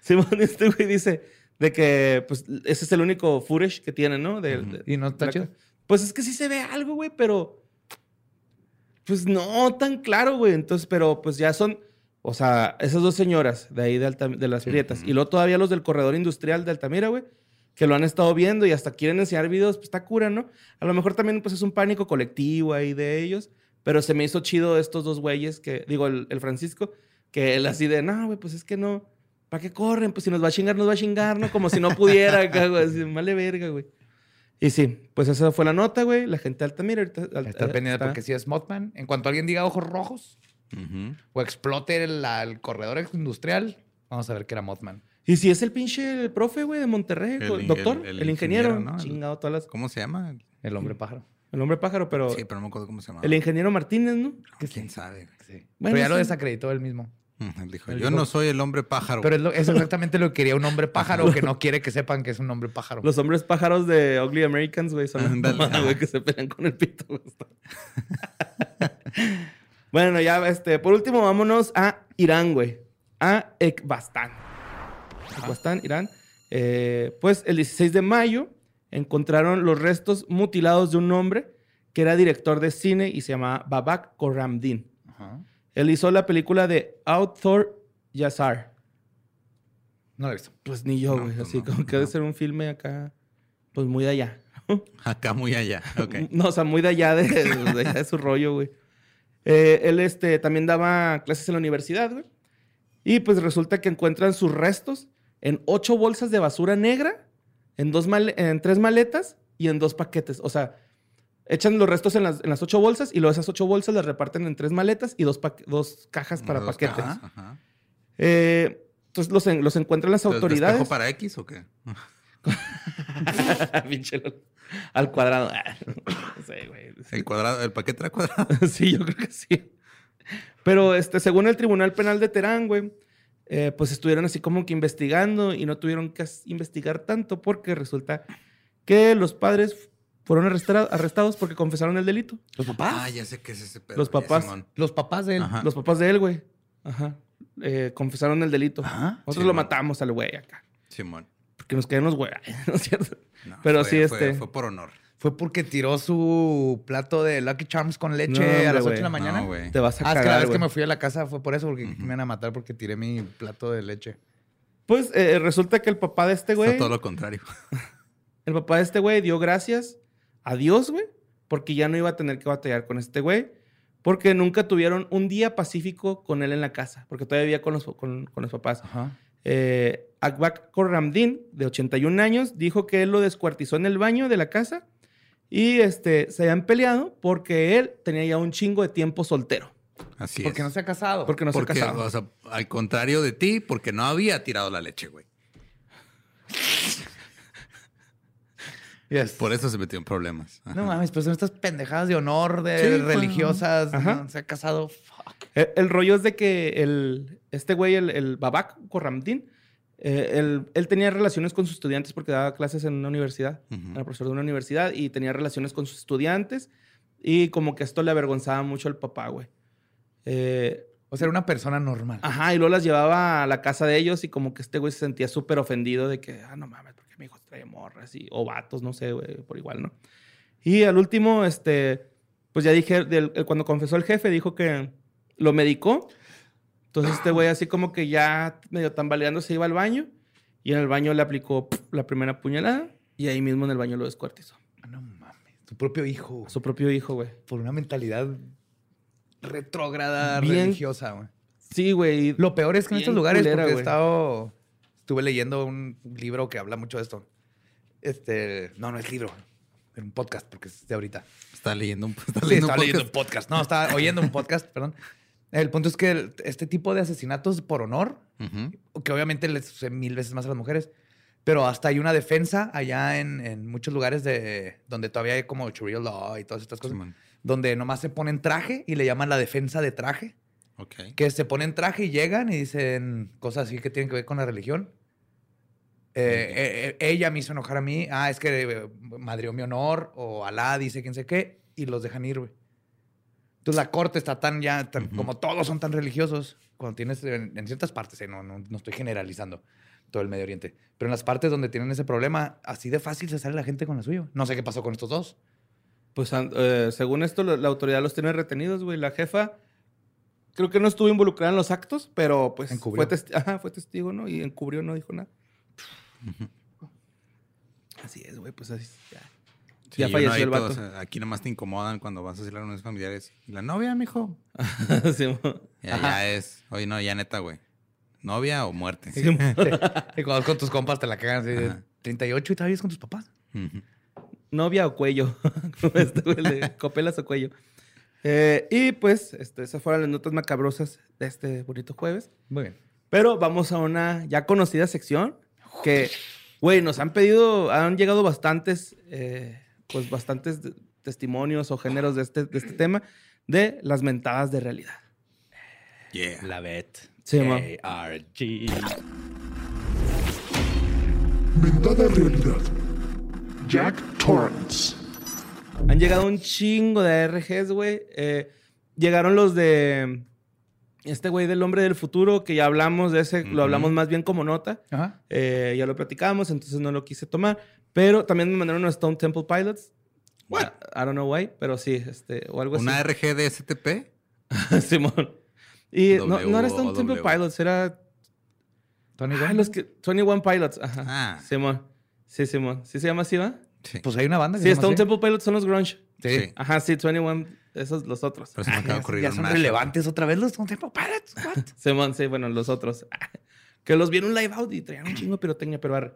Simón, este güey dice de que, pues, ese es el único footage que tiene, ¿no? De- Ujú. de- Y no está chido. Pues es que sí se ve algo, güey, pero. Pues no tan claro, güey. Entonces, pero pues ya son. O sea, esas dos señoras de ahí de, Alta- de las Prietas. Y luego todavía los del corredor industrial de Altamira, güey. Que lo han estado viendo y hasta quieren enseñar videos, pues está cura, ¿no? A lo mejor también, pues es un pánico colectivo ahí de ellos. Pero se me hizo chido estos dos güeyes que, digo, el, el Francisco, que él así de, no, güey, pues es que no. ¿Para qué corren? Pues si nos va a chingar, nos va a chingar, ¿no? Como si no pudiera acá, güey. Así, vale verga, güey. Y sí, pues esa fue la nota, güey. La gente de Altamira ahorita... al- Estar pendiente está- porque si es Mothman. En cuanto alguien diga ojos rojos o explote el, la- el corredor industrial, vamos a ver que era Mothman. Y si es el pinche profe, güey, de Monterrey, El doctor, el- el, el ingeniero, ingeniero, ¿no? El- chingado todas las... ¿Cómo se llama? El hombre pájaro. El hombre pájaro, pero... Sí, pero no me acuerdo cómo se llama. El ingeniero Martínez, ¿no? ¿Quién sabe? Sí. Bueno, Pero ya lo desacreditó él mismo. Él dijo, Él yo dijo- no soy el hombre pájaro. Pero es, lo- es exactamente lo que quería un hombre pájaro que no quiere que sepan que es un hombre pájaro. Los hombres pájaros de Ugly Americans, güey, son güey, que se pelean con el pito. bueno, ya, este, por último, vámonos a Irán, güey. A Ekbastán. Ekbastán, Irán. Eh, pues el 16 de mayo encontraron los restos mutilados de un hombre que era director de cine y se llamaba Babak Koramdin. Ajá. Él hizo la película de Outdoor Yazar. No lo he visto. Pues ni yo, No, güey. pues así no, como que debe no. ser un filme acá, pues muy de allá. Acá muy allá. Ok. No, o sea, muy de allá de, de allá de su rollo, güey. Eh, él este, también daba clases en la universidad, güey. Y pues resulta que encuentran sus restos en ocho bolsas de basura negra, en, dos male- en tres maletas y en dos paquetes. O sea, echan los restos en las, en las ocho bolsas y luego esas ocho bolsas las reparten en tres maletas y dos, dos cajas para Dos paquetes. cajas, ajá. Eh, entonces los, en- los encuentran las Entonces, ¿de autoridades. espejo para X o qué? Al cuadrado. No sé, güey. El cuadrado, el paquete era cuadrado. sí, yo creo que sí. Pero este, según el Tribunal Penal de Terán, güey, eh, pues estuvieron así como que investigando y no tuvieron que investigar tanto porque resulta que los padres fueron arrestados porque confesaron el delito. ¿Los papás? Ah, ya sé qué es ese pedo. Los papás. Simón. Los papás de él. Ajá. Los papás de él, güey. Ajá. Eh, confesaron el delito. Ajá. Nosotros Sí, lo matamos al güey acá. Simón. Porque nos los güey. ¿No es cierto? No, Pero fue- sí, fue- este- Fue por honor. fue porque tiró su plato de Lucky Charms con leche No, hombre, a las 8 de la mañana. No. Te vas a Ah, es que la cagar, vez que me fui a la casa fue por eso, porque me iban a matar porque tiré mi plato de leche. Pues eh, resulta que el papá de este Está güey... todo lo contrario. El papá de este güey dio gracias a Dios, güey, porque ya no iba a tener que batallar con este güey, porque nunca tuvieron un día pacífico con él en la casa, porque todavía vivía con los, con, con los papás. Ajá. Eh, Akbak Korramdin, de 81 años, dijo que él lo descuartizó en el baño de la casa y este, se habían peleado porque él tenía ya un chingo de tiempo soltero, Así Porque es. no se ha casado. porque no se ha casado. o sea, al contrario de ti, porque no había tirado la leche, güey. Yes. Por eso se metió en problemas. Ajá. No mames, pues son estas pendejadas de honor, de Sí, pues, religiosas. no se ha casado. Fuck. El, el rollo es de que el, este güey, el, el Babak Korramdin, eh, él, él tenía relaciones con sus estudiantes porque daba clases en una universidad. Ujú. Era profesor de una universidad y tenía relaciones con sus estudiantes. Y como que esto le avergonzaba mucho al papá, güey. Eh, O sea, era una persona normal. ajá, y luego las llevaba a la casa de ellos y como que este güey se sentía súper ofendido de que, ah, no mames, porque mi hijo trae morras y, o vatos, no sé, güey, por igual, ¿no? Y al último, este, pues ya dije, del- el- cuando confesó el jefe, dijo que lo medicó. Entonces este güey así como que ya medio tambaleando se iba al baño y en el baño le aplicó pf, la primera puñalada y ahí mismo en el baño lo descuartizó. Ah, No mames. Tu propio hijo. A su propio hijo, güey. Por una mentalidad retrógrada, religiosa, güey. Sí, güey. Lo peor es que en estos lugares, culera, porque he estado. Estuve leyendo un libro que habla mucho de esto. Este. No, no es libro. Es un podcast, porque es de ahorita. Está leyendo un, está Sí, leyendo un estaba leyendo un podcast. No, estaba oyendo un podcast, perdón. El punto es que este tipo de asesinatos por honor, que obviamente les sucede mil veces más a las mujeres, pero hasta hay una defensa allá en, en muchos lugares de donde todavía hay como Sharia law y todas estas cosas, Simón. donde nomás se ponen traje y le llaman la defensa de traje, Ok. que se ponen traje y llegan y dicen cosas así que tienen que ver con la religión. Eh, eh, eh, ella me hizo enojar a mí, ah, es que eh, madrió mi honor, o Alá dice quién sé qué, y los dejan ir, güey. Entonces la corte está tan ya, tan- Ujú. como todos son tan religiosos, cuando tienes en, en ciertas partes, eh, no, no, no estoy generalizando todo el Medio Oriente, pero en las partes donde tienen ese problema, así de fácil se sale la gente con la suya. No sé qué pasó con estos dos. Pues eh, según esto, la, la autoridad los tiene retenidos, güey. La jefa creo que no estuvo involucrada en los actos, pero pues Encubrió. fue, testi- ajá, fue testigo, ¿no? Y encubrió, no dijo nada. Así es, güey, pues así. Ya, Sí, Ya falleció el vato. o sea, aquí nomás te incomodan cuando vas a hacer las reuniones familiares. Y la novia, mijo. Sí, Ya, ya es. Oye, no, ya neta, güey. ¿Novia o muerte? sí, Y cuando vas con tus compas te la cagan así de Ajá. 38 y todavía es con tus papás. Novia o cuello. Este, copelas o cuello. Eh, y pues, este, esas fueron las notas macabrosas de este bonito jueves. Muy bien. Pero vamos a una ya conocida sección que, güey, nos han pedido, han llegado bastantes, eh, pues bastantes testimonios o géneros de este, de este tema de las mentadas de realidad. Yeah. La Bet. Sí. ARG. Mentada realidad. Jack Torrance. Han llegado un chingo de ARGs, güey. Eh, llegaron los de este güey del hombre del futuro, que ya hablamos de ese, lo hablamos más bien como nota. Ajá. Eh, ya lo platicamos, entonces no lo quise tomar. Pero también me mandaron unos Stone Temple Pilots. What? I, I don't know why, pero sí, este, o algo ¿Una así. RG de STP? Simón. Y no, W no era Stone Temple. Pilots, era. Tony Ah, One. los que. 21 Pilots, ajá. Ah. Simón. Sí, Simón. ¿Sí se llama así, va? Sí. Pues hay una banda que Sí, se llama Stone así. Temple Pilots son los grunge. Sí. Sí. Ajá, sí, 21, esos los otros. Pero se me Ah, acaba de ya, ocurrir ya un son mashup. relevantes otra vez los Stone Temple Pilots. What? Simón, sí, bueno, los otros. Que los vi en un live out y traían un chingo de pirotecnia, pero arre.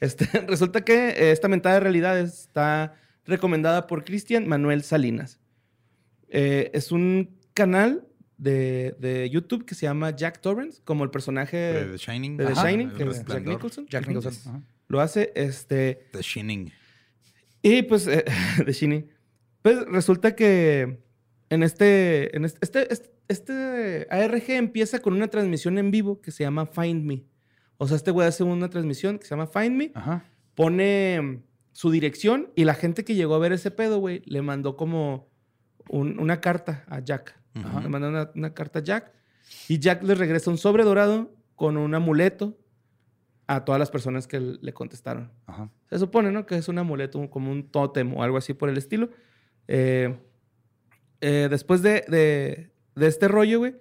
Este, resulta que eh, esta mentada de realidad está recomendada por Cristian Manuel Salinas. Eh, es un canal de, de YouTube que se llama Jack Torrance, como el personaje De The Shining. de The Ajá, Shining, el que es Jack Resplandor. Nicholson. Jack. Nicholson. Ajá. Lo hace, este... The Shining. Y pues, eh, de Shini. Pues resulta que en este, en este, este, este, este ARG empieza con una transmisión en vivo que se llama Find Me. O sea, este güey hace una transmisión que se llama Find Me, Ajá. pone su dirección y la gente que llegó a ver ese pedo, güey, le mandó como un- una carta a Jack. Ujú. Le mandó una, una carta a Jack y Jack le regresa un sobre dorado con un amuleto a todas las personas que le contestaron. Ajá. Se supone, ¿no? Que es un amuleto, como un tótem o algo así por el estilo. Eh, eh, después de, de- de este rollo, güey.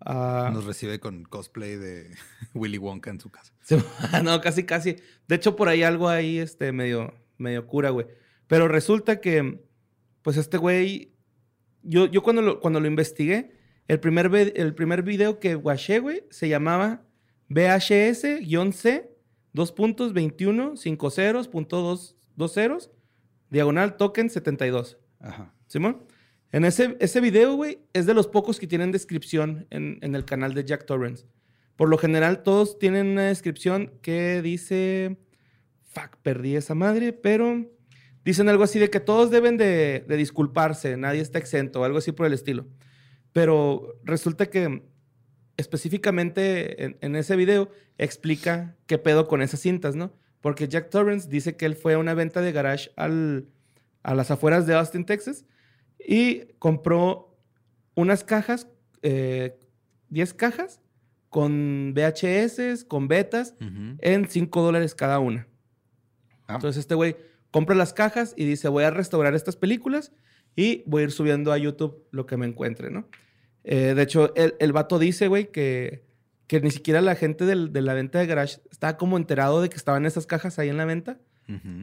ah, Nos recibe con cosplay de Willy Wonka en su casa. No, casi, casi. De hecho, por ahí algo ahí, este, medio, medio cura, güey. Pero resulta que, pues este güey, yo, yo cuando lo, cuando lo investigué, el primer, el primer video que guaché, güey, se llamaba VHS-C, dos puntos, 21, 5 ceros, punto dos, dos ceros, diagonal token 72. Ajá. ¿Simón? En ese, ese video, güey, es de los pocos que tienen descripción en, en el canal de Jack Torrance. Por lo general, todos tienen una descripción que dice. Fuck, perdí esa madre, pero. Dicen algo así de que todos deben de, de disculparse, nadie está exento, algo así por el estilo. Pero resulta que específicamente en, en ese video explica qué pedo con esas cintas, ¿no? Porque Jack Torrance dice que él fue a una venta de garage al, a las afueras de Austin, Texas, y compró unas cajas, eh, 10 cajas, con VHS, con betas, en 5 dólares cada una. Ah. Entonces este güey compra las cajas y dice, voy a restaurar estas películas y voy a ir subiendo a YouTube lo que me encuentre, ¿no? Eh, de hecho, el, el vato dice, güey, que, que ni siquiera la gente del- de la venta de garage estaba como enterado de que estaban esas cajas ahí en la venta.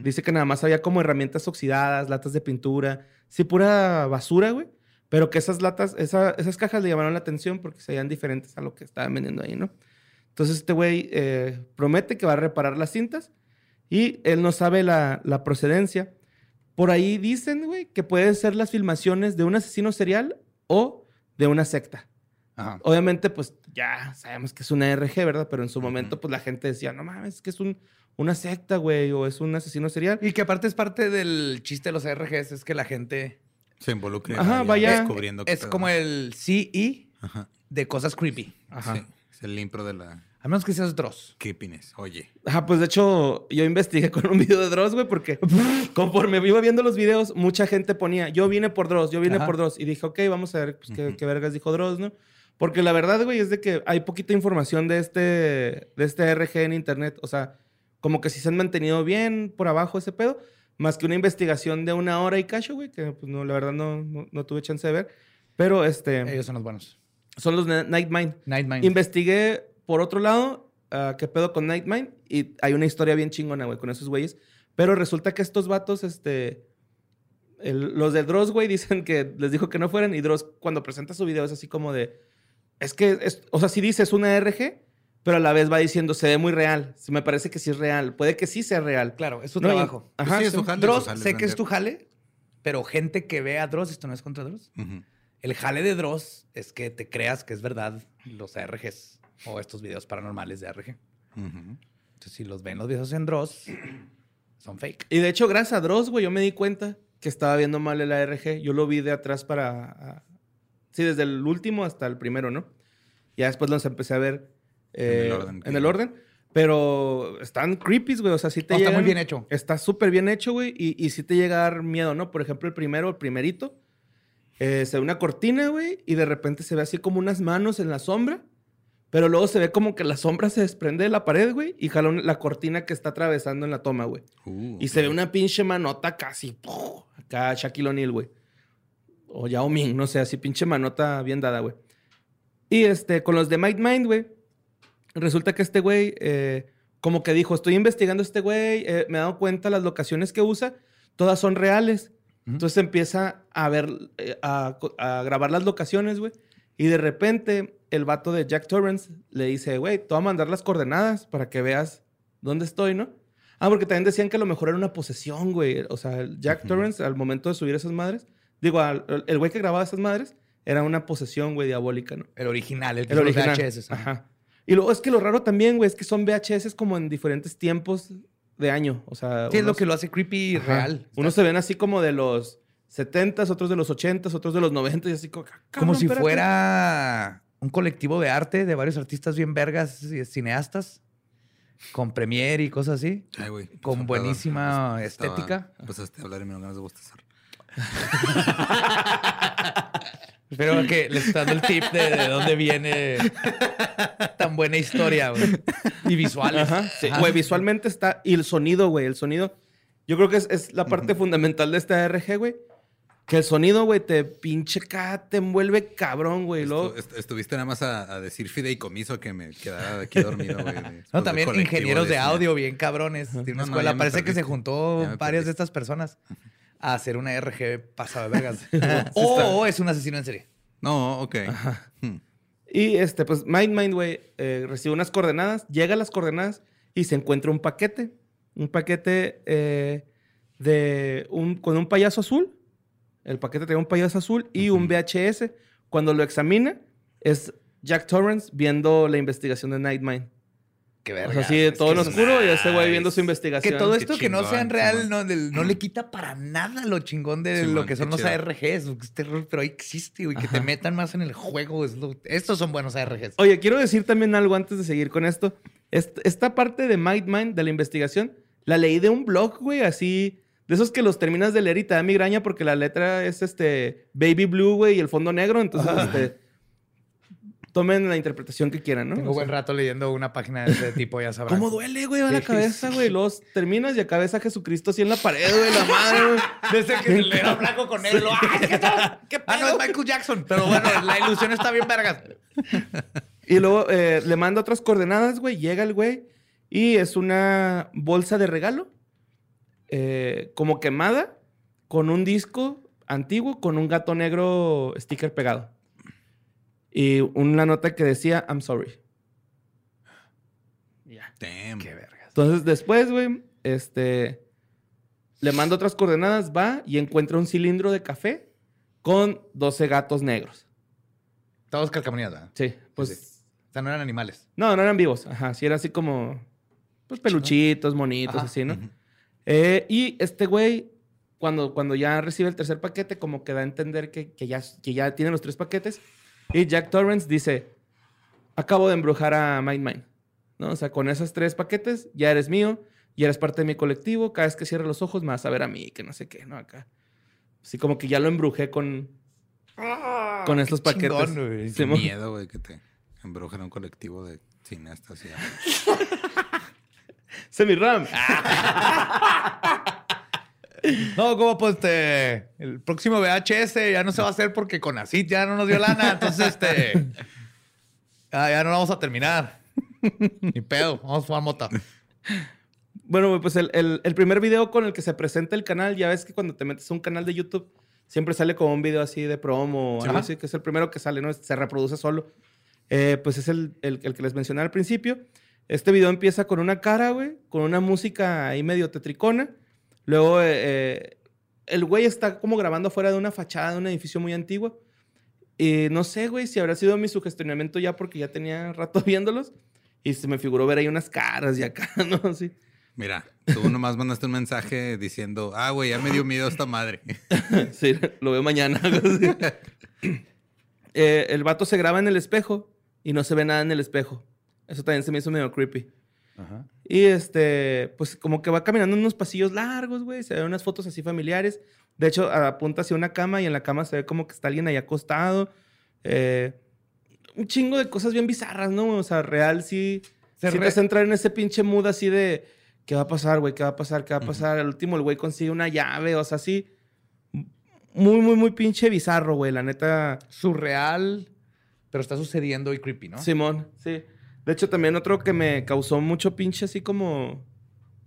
Dice que nada más había como herramientas oxidadas, latas de pintura, sí, pura basura, güey. Pero que esas latas, esa- esas cajas le llamaron la atención porque se veían diferentes a lo que estaban vendiendo ahí, ¿no? Entonces este güey eh, promete que va a reparar las cintas y él no sabe la, la procedencia. Por ahí dicen, güey, que pueden ser las filmaciones de un asesino serial o de una secta. Ajá. Obviamente, pues ya sabemos que es una RG, ¿verdad? Pero en su momento, pues la gente decía, no mames, es que es un, una secta, güey, o es un asesino serial. Y que aparte es parte del chiste de los RGs, es que la gente Se involucra. Ajá, vaya. Descubriendo es pedo. como el CE Ajá. de cosas creepy. Ajá. Sí, es el impro de la A menos que seas Dross. creepiness. Oye. Ajá, pues de hecho, yo investigué con un video de Dross, güey, porque conforme iba viendo los videos, mucha gente ponía, yo vine por Dross, yo vine Ajá. por Dross. Y dije, ok, vamos a ver pues, qué, qué vergas dijo Dross, ¿no? Porque la verdad, güey, es de que hay poquita información de este, de este RG en internet. O sea, como que sí se han mantenido bien por abajo ese pedo, más que una investigación de una hora y cacho, güey, que pues no, la verdad no, no, no tuve chance de ver. Pero este, Ellos son los buenos. son los Nightmind. Nightmind. Investigué por otro lado ah, qué pedo con Nightmind y hay una historia bien chingona, güey, con esos güeyes. Pero resulta que estos vatos, este. el- los de Dross, güey, dicen que les dijo que no fueran y Dross, cuando presenta su video, es así como de. Es que, es, o sea, sí dice es una RG, pero a la vez va diciendo se ve muy real. Se me parece que sí es real. Puede que sí sea real. Claro, es su No, y- trabajo. Ajá, sí, es su jale, Dross, jale sé que es tu jale, pero gente que ve a Dross, esto no es contra Dross. El jale de Dross es que te creas que es verdad los ARGs o estos videos paranormales de ARG. Ujú. Entonces, si los ven los videos en Dross, son fake. Y de hecho, gracias a Dross, güey, yo me di cuenta que estaba viendo mal el ARG. Yo lo vi de atrás para. sí, desde el último hasta el primero, ¿no? Ya después los empecé a ver eh, el orden que- en el orden. Pero están creepy, güey. O sea, sí te No, está muy llegan- bien hecho. Está súper bien hecho, güey. Y, y sí te llega a dar miedo, ¿no? Por ejemplo, el primero, el primerito. eh, se ve una cortina, güey. Y de repente se ve así como unas manos en la sombra. Pero luego se ve como que la sombra se desprende de la pared, güey. Y jala la cortina que está atravesando en la toma, güey. Uh, Y se ve una pinche manota casi. ¡puf! Acá Shaquille O'Neal, güey. O Yao Ming, no sé, así pinche manota bien dada, güey. Y este, con los de Might Mind, güey. Resulta que este güey, eh, como que dijo, estoy investigando a este güey, eh, me he dado cuenta las locaciones que usa, todas son reales. Entonces empieza a ver, eh, a, a grabar las locaciones, güey. Y de repente el vato de Jack Torrance le dice, güey, te voy a mandar las coordenadas para que veas dónde estoy, ¿no? Ah, porque también decían que a lo mejor era una posesión, güey. O sea, Jack Ujú. Torrance, al momento de subir esas madres, digo, al- el güey que grababa esas madres, era una posesión, güey, diabólica, ¿no? El original, el, que El original. VHS. ajá. Ajá. Y luego es que lo raro también, güey, es que son VHS como en diferentes tiempos de año. O sea, Sí, es lo unos- que lo hace creepy Ajá. real. Unos se ven así como de los 70s, otros de los 80s, otros de los 90 y así como, Como "Cabrón, si espérate". fuera un colectivo de arte de varios artistas bien vergas y cineastas. Con premier y cosas así. Ay, güey. con Soltaba. buenísima Pues, estética. Empezaste a hablar y me dan ganas de bostezar. Espero que les está dando el tip de, de dónde viene tan buena historia, güey. Y visuales. Ajá, sí. Güey, visualmente está. Y el sonido, güey. El sonido. Yo creo que es, es la parte fundamental de esta RG, güey. Que el sonido, güey, te pinche acá, te envuelve cabrón, güey. Estu- est- estuviste nada más a, a decir fideicomiso que me quedara aquí dormido, güey. después No, también ingenieros de audio bien cabrones. Tiene una No, escuela. Parece que se juntó varias de estas personas a hacer una RG pasada de vergas. o es un asesino en serie. No, ok. Hmm. Y este, pues, Mind Mind, güey, eh, recibe unas coordenadas, llega a las coordenadas y se encuentra un paquete. Un paquete eh, de un, con un payaso azul. El paquete tiene un payaso azul y un VHS. Cuando lo examina, es Jack Torrance viendo la investigación de Nightmind. Qué O verga. sea, así de todo en oscuro y ese güey viendo su Que investigación. todo Qué esto que no chingón, sea en real no, no le quita para nada lo chingón de lo que son los chido. ARGs. Este Pero ahí existe, güey. Que te metan más en el juego. es lo- Estos son buenos ARGs. Oye, quiero decir también algo antes de seguir con esto. Est- esta parte de Mind, de la investigación, la leí de un blog, güey, así. De esos que los terminas de leer y te da migraña porque la letra es este baby blue, güey, y el fondo negro. Entonces, este. Tomen la interpretación que quieran, ¿no? Tengo O sea, buen rato leyendo una página de ese tipo, ya sabrán. ¿Cómo duele, güey? Va a la cabeza, güey. Luego terminas y acá ves a Jesucristo así en la pared, güey, la madre, güey. Desde que le era blanco con. ¡Ah, ¿qué tal? Ah, no, es Michael Jackson. Pero bueno, la ilusión está bien vergas. Y luego eh, le manda otras coordenadas, güey. Llega el güey y es una bolsa de regalo, eh, como quemada, con un disco antiguo, con un gato negro sticker pegado. Y una nota que decía, I'm sorry. Damn. Qué vergas. Entonces después, güey, este, le manda otras coordenadas, va y encuentra un cilindro de café con 12 gatos negros. Todos calcamonías, ¿verdad? Sí, pues... Sí. O sea, no eran animales. No, no eran vivos. Ajá, sí era así como... Pues peluchitos, monitos, Ajá. así, ¿no? Eh, y este güey, cuando, cuando ya recibe el tercer paquete, como que da a entender que, que ya, que ya tiene los tres paquetes. Y Jack Torrance dice, acabo de embrujar a Mind Mind. ¿No? O sea, con esos tres paquetes ya eres mío, ya eres parte de mi colectivo. Cada vez que cierre los ojos me vas a ver a mí, que no sé qué, ¿no? Acá. Así como que ya lo embrujé con, con estos paquetes. Chingón, güey. Qué Simón. miedo, güey, que te embrujen a un colectivo de cineastas. Semi-Ram. No, como pues este, el próximo VHS ya no se va a hacer porque con ACID ya no nos dio lana. Entonces, este, ah, ya no lo vamos a terminar. Ni pedo, vamos a fumar mota. Bueno, pues el, el- el primer video con el que se presenta el canal, ya ves que cuando te metes a un canal de YouTube, siempre sale como un video así de promo o algo así, que es el primero que sale, ¿no? Se reproduce solo. Eh, pues es el, el- el que les mencioné al principio. Este video empieza con una cara, güey, con una música ahí medio tetricona. Luego, eh, eh, el güey está como grabando afuera de una fachada de un edificio muy antiguo. Y no sé, güey, si habrá sido mi sugestionamiento ya porque ya tenía rato viéndolos. Y se me figuró ver ahí unas caras y acá, ¿no? Así. Mira, tú nomás mandaste un mensaje diciendo, ah, güey, ya me dio miedo esta madre. Sí, lo veo mañana. Eh, el vato se graba en el espejo y no se ve nada en el espejo. Eso también se me hizo medio creepy. Y este, pues como que va caminando en unos pasillos largos, güey. Se ven unas fotos así familiares. De hecho, apunta hacia una cama y en la cama se ve como que está alguien ahí acostado. Eh, un chingo de cosas bien bizarras, ¿no? O sea, real sí. Se sí re- te hace entrar en ese pinche mood así de. ¿Qué va a pasar, güey? ¿Qué va a pasar? ¿Qué va a pasar? Al último, el güey consigue una llave, o sea, sí. Muy, muy, muy pinche bizarro, güey. La neta. Surreal, pero está sucediendo y creepy, ¿no? Simón, sí. De hecho, también otro que me causó mucho pinche así como.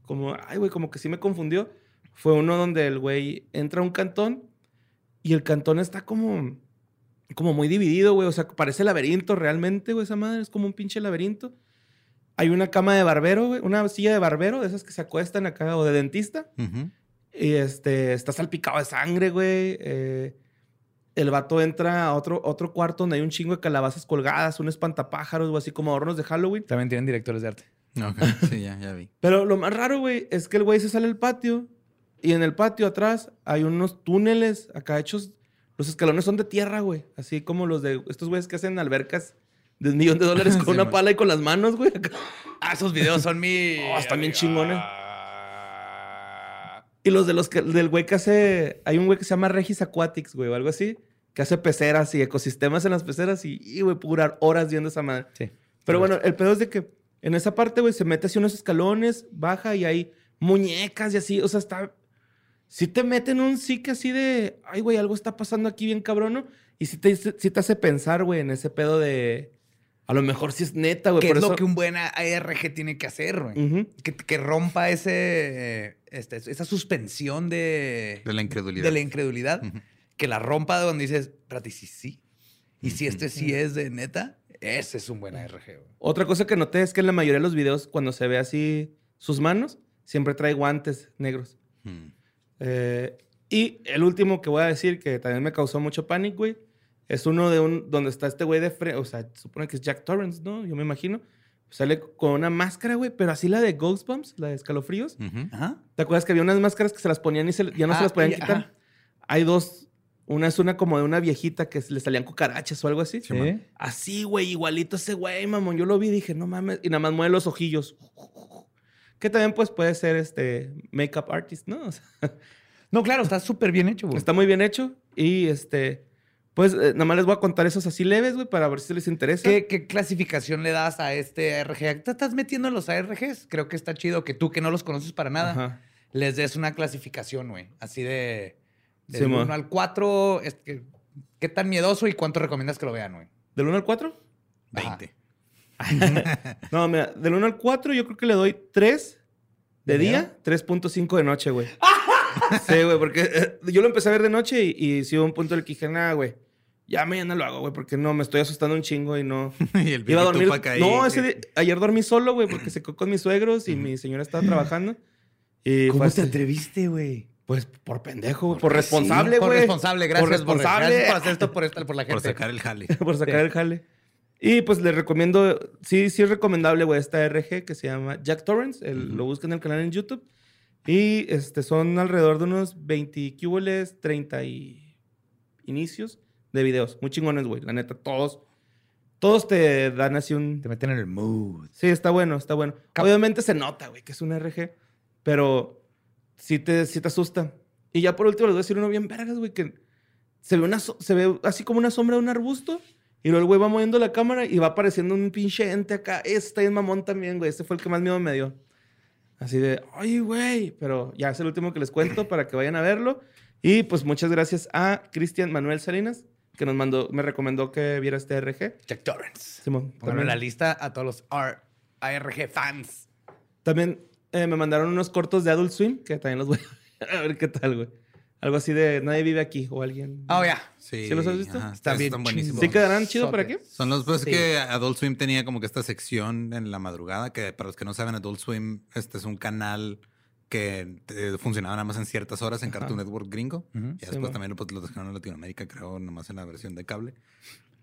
Como, ay, güey, como que sí me confundió. Fue uno donde el güey entra a un cantón y el cantón está como. Como muy dividido, güey. O sea, parece laberinto realmente, güey, esa madre. Es como un pinche laberinto. Hay una cama de barbero, güey. Una silla de barbero, de esas que se acuestan acá, o de dentista. Y este, está salpicado de sangre, güey. Eh, el vato entra a otro, otro cuarto donde hay un chingo de calabazas colgadas, un espantapájaros, o así como hornos de Halloween. También tienen directores de arte. Ok, sí, ya, ya vi. Pero lo más raro, güey, es que el güey se sale al patio y en el patio atrás hay unos túneles acá hechos. Los escalones son de tierra, güey. Así como los de estos güeyes que hacen albercas de un millón de dólares con Sí, una man. pala y con las manos, güey. Ah, esos videos son mi. Oh, están bien chingones. Y los de los que, del güey que hace. Hay un güey que se llama Regis Aquatics, güey, o algo así. que hace peceras y ecosistemas en las peceras y, y, güey, puedo durar horas viendo esa madre. Sí. Pero bueno, el pedo es de que en esa parte, güey, se mete así unos escalones, baja y hay muñecas y así. O sea, está. Si te meten un psique así de. Ay, güey, algo está pasando aquí bien cabrón, ¿no? Y si te, sí te hace pensar, güey, en ese pedo de. A lo mejor sí es neta, güey. ¿Qué por es lo que un buen ARG tiene que hacer, güey? Que, que rompa ese, este, esa suspensión de, De la incredulidad. de la incredulidad. Que la rompa de donde dices, espérate, sí, sí. Y si este sí es de neta, ese es un buen ARG, güey. Otra cosa que noté es que en la mayoría de los videos, cuando se ve así sus manos, siempre trae guantes negros. Eh, y el último que voy a decir, que también me causó mucho pánico, güey, es uno de un, donde está este güey de frente, o sea, supone que es Jack Torrance, ¿no? Yo me imagino. Sale con una máscara, güey, pero así la de Ghostbumps, la de escalofríos. Ajá. ¿Te acuerdas que había unas máscaras que se las ponían y se- ya no Ah, se las podían y- quitar? ajá. Hay dos. Una es una como de una viejita que le salían cucarachas o algo así. Sí. Así, güey, igualito ese güey, mamón. Yo lo vi y dije, no mames. Y nada más mueve los ojillos. Que también, pues, puede ser este makeup artist, ¿no? O sea, No, claro, está súper bien hecho, güey. está muy bien hecho. Y este, pues, eh, nada más les voy a contar esos así leves, güey, para ver si les interesa. ¿Qué, qué clasificación le das a este ARG? ¿Te estás metiendo en los ARGs? Creo que está chido que tú, que no los conoces para nada, Ajá. les des una clasificación, güey. Así de, de Sí, mo. 1 al 4. ¿Qué tan miedoso y cuánto recomiendas que lo vean, güey? ¿Del 1 al 4? 20. No, mira, del 1 al 4 yo creo que le doy 3 de ¿De día, 3.5 de noche, güey. sí, güey, porque eh, yo lo empecé a ver de noche y, y sí hubo un punto en el que dije, nah, güey, ya mañana lo hago, güey, porque no, me estoy asando un chingo y no... y el Iba a dormir... No, ese día- ayer dormí solo, güey, porque se quedó con mis suegros y mi señora estaba trabajando. Y ¿Cómo te atreviste, güey? Pues por pendejo, güey, por responsable, Por güey. responsable, gracias. Por responsable. gracias por hacer esto por, esta- por la gente. Por sacar el jale. por sacar el jale. Y pues les recomiendo, sí, sí es recomendable, güey, esta RG que se llama Jack Torrance. El- Lo buscan en el canal en YouTube. Y este, son alrededor de unos 20 cuboles, 30 y inicios de videos. Muy chingones, güey. La neta, todos, todos te dan así un... Te meten en el mood. Sí, está bueno, está bueno. Obviamente se nota, güey, que es un RG, pero sí te, sí te asusta. Y ya por último les voy a decir uno bien vergas, güey, que se ve, una, se ve así como una sombra de un arbusto y luego el güey va moviendo la cámara y va apareciendo un pinche ente acá. Está bien mamón también, güey. Ese fue el que más miedo me dio. Así de, ay, güey. Pero ya es el último que les cuento para que vayan a verlo. Y pues muchas gracias a Cristian Manuel Salinas, que nos mandó, me recomendó que viera este RG. Jack Torrance. Simón, Pónganlo en también- la lista a todos los R- ARG fans. También eh, me mandaron unos cortos de Adult Swim, que también los voy a ver qué tal, güey. Algo así de Nadie vive aquí o alguien. Oh, ya. Sí, ¿Sí los has visto? ajá, Está esos bien Están buenísimos. ¿Sí quedarán chido para aquí? Son los pues Sí. que Adult Swim tenía como que esta sección en la madrugada, que para los que no saben, Adult Swim este es un canal que eh, funcionaba nada más en ciertas horas en Cartoon Network gringo. Ujú. Y Sí, después también pues, lo dejaron en Latinoamérica, creo, nomás en la versión de cable.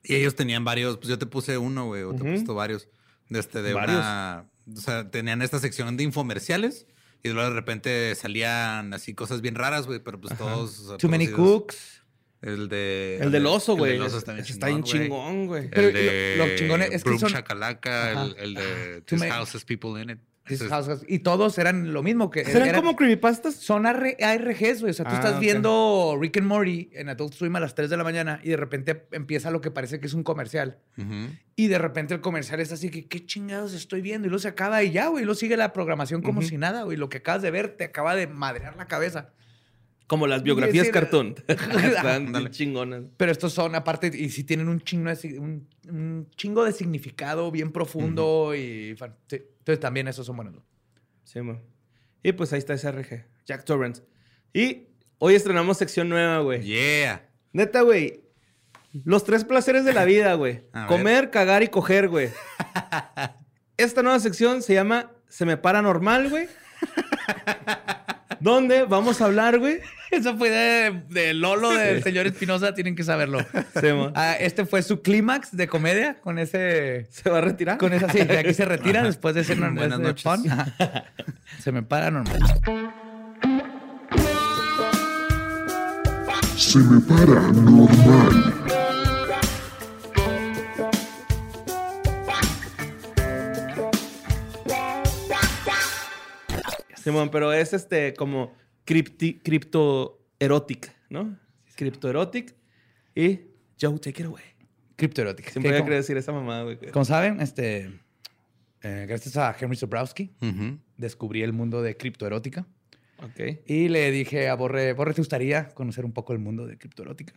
Y ellos tenían varios, pues yo te puse uno, güey, o te he puesto varios. De este, de Varios. una. O sea, tenían esta sección de infomerciales. Y luego de repente salían así cosas bien raras, güey, pero pues todos. o sea, Too many cooks. El de. El del oso, güey. El del oso está bien Está chingón, güey. El de lo- lo chingón es que Broom son- Shakalaka, Ajá. el, el de Too This many- House Has People in It. Y todos eran lo mismo. que ¿Serán eran- como creepypastas? Son AR- ARGs, güey. O sea, tú Ah, estás viendo Rick and Morty en Adult Swim a las 3 de la mañana y de repente empieza lo que parece que es un comercial. Y de repente el comercial es así que, ¿qué chingados estoy viendo? Y luego se acaba y ya, güey. Y luego sigue la programación como si nada, güey. Lo que acabas de ver te acaba de madrear la cabeza. Como las biografías Sí, cartoon. Están bien chingonas. Pero estos son, aparte, y si tienen un chingo de, un, un chingo de significado bien profundo y... fan- sí. Entonces también esos son buenos. Sí, man. Y pues ahí está ese RG. Jack Torrance. Y hoy estrenamos sección nueva, güey. Yeah. Neta, güey. Los tres placeres de la vida, güey. Ver. Comer, cagar y coger, güey. Esta nueva sección se llama Se me para normal, güey. Donde vamos a hablar, güey. Eso fue de, de Lolo del señor Espinosa, tienen que saberlo. Sí. Ah, este fue su clímax de comedia con ese... ¿Se va a retirar? Con esa, sí, de aquí se retira Ajá. después de ser Buenas noches. Ajá. Se me para normal. Se me para normal. Simón, pero es este como cripti, criptoerótica, ¿no? Criptoerótica. Y Joe, take it away. Criptoerótica. Siempre como- querido decir esa mamá, güey. Como saben, este, eh, gracias a Henry Sobrowski, Ujú. descubrí el mundo de criptoerótica. Ok. Y le dije a Borre, Borre, ¿te gustaría conocer un poco el mundo de criptoerótica?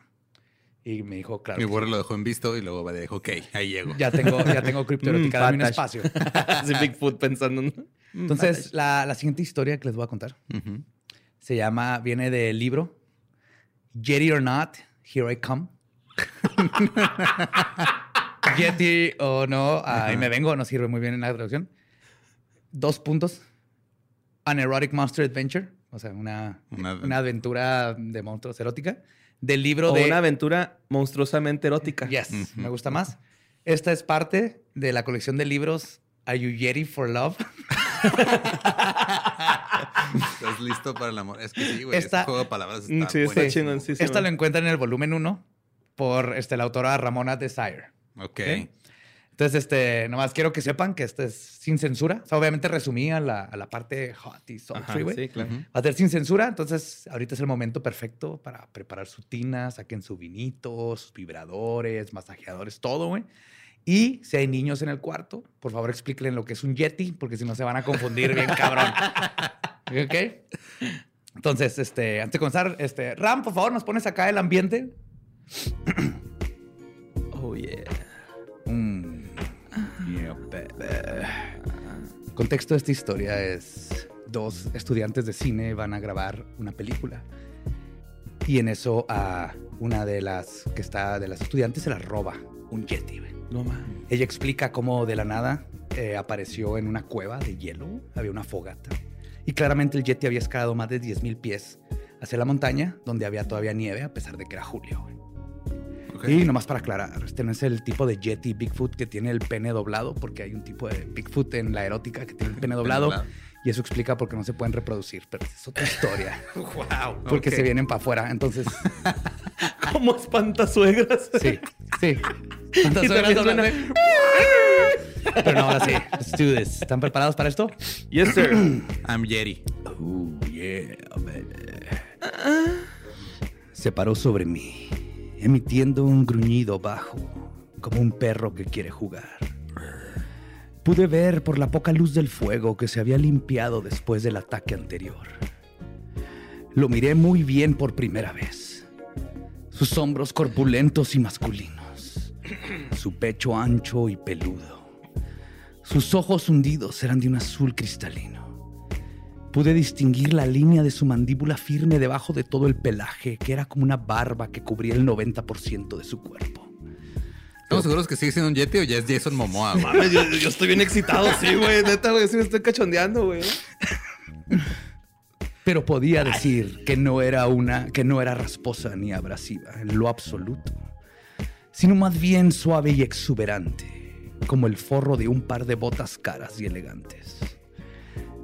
Y me dijo, claro. Mi borre sí. lo dejó en visto y luego me dijo, ok, ahí llego. Ya tengo, ya tengo criptoerótica, dame un espacio. Así Bigfoot pensando en... Entonces, la, la siguiente historia que les voy a contar se llama, viene del libro Yeti or Not, Here I Come. Yeti o no, ahí me vengo, no sirve muy bien en la traducción. Dos puntos. An Erotic Monster Adventure, o sea, una, Una- una, aventura de monstruos erótica. Del libro O de... una aventura monstruosamente erótica. Yes, me gusta más. Esta es parte de la colección de libros Are You Yeti for Love? ¿Estás listo para el amor? Es que sí, güey. Esta- Este juego de palabras Mm, está sí, está buenísimo. chingoncísimo. Esta lo encuentran en el volumen 1 por este, la autora Ramona Desire. Ok. ¿ok? Entonces, este, nomás quiero que sepan que este es sin censura. O sea, obviamente resumí a la, a la parte hot y sultry, güey. sí, claro. Va a ser sin censura, entonces ahorita es el momento perfecto para preparar su tina, saquen su vinito, sus vibradores, masajeadores, todo, güey. Y si hay niños en el cuarto, por favor explíquenle lo que es un Yeti, porque si no se van a confundir bien cabrón. ¿Ok? Entonces, este, antes de comenzar, este, Ram, por favor, nos pones acá el ambiente. Oh, yeah. Mm, yeah, baby. Contexto de esta historia es dos estudiantes de cine van a grabar una película y en eso a una de las que está de las estudiantes se la roba un yeti. güey. No mames. Ella explica cómo de la nada eh, apareció en una cueva de hielo, había una fogata y claramente el yeti había escalado más de 10.000 pies hacia la montaña donde había todavía nieve a pesar de que era julio. güey. Ok. Y nomás para aclarar, este no es el tipo de Yeti Bigfoot que tiene el pene doblado, porque hay un tipo de Bigfoot en la erótica que tiene el pene doblado. Y eso explica por qué no se pueden reproducir, pero es otra historia. wow. Porque se vienen para afuera. Entonces, Como espantasuegras. sí, sí. Suena-. Pero no, ahora sí. Let's do this. ¿Están preparados para esto? Yes, sir. I'm Yeti. Oh, yeah, baby. Se paró sobre mí, emitiendo un gruñido bajo, como un perro que quiere jugar. Pude ver por la poca luz del fuego que se había limpiado después del ataque anterior. Lo miré muy bien por primera vez. Sus hombros corpulentos y masculinos. Su pecho ancho y peludo. Sus ojos hundidos eran de un azul cristalino. Pude distinguir la línea de su mandíbula firme debajo de todo el pelaje, que era como una barba que cubría el 90% de su cuerpo. ¿Estamos seguros que sigue siendo un Yeti o ya es Jason Momoa? güey? Mames, yo, yo estoy bien excitado, sí, güey. Neta, güey, sí me estoy cachondeando, güey. Pero podía decir que no era una, que no era rasposa ni abrasiva en lo absoluto, sino más bien suave y exuberante, como el forro de un par de botas caras y elegantes.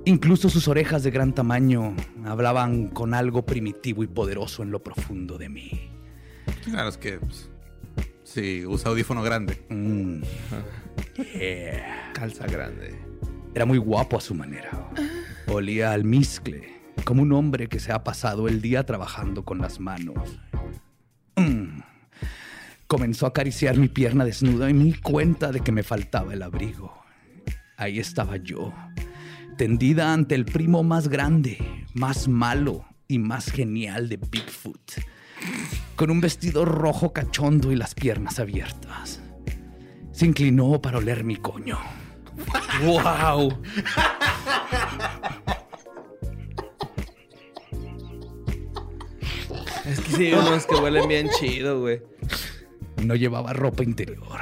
Incluso sus orejas de gran tamaño hablaban con algo primitivo y poderoso en lo profundo de mí. Claro, es que pues, sí, usa audífono grande. Mm. Yeah. Calza grande. Era muy guapo a su manera. Olía al miscle, como un hombre que se ha pasado el día trabajando con las manos. Mm. Comenzó a acariciar mi pierna desnuda y me di cuenta de que me faltaba el abrigo. Ahí estaba yo, tendida ante el primo más grande, más malo y más genial de Bigfoot, con un vestido rojo cachondo y las piernas abiertas. Se inclinó para oler mi coño. ¡Wow! Es que sí, unos que huelen bien chido, güey. No llevaba ropa interior.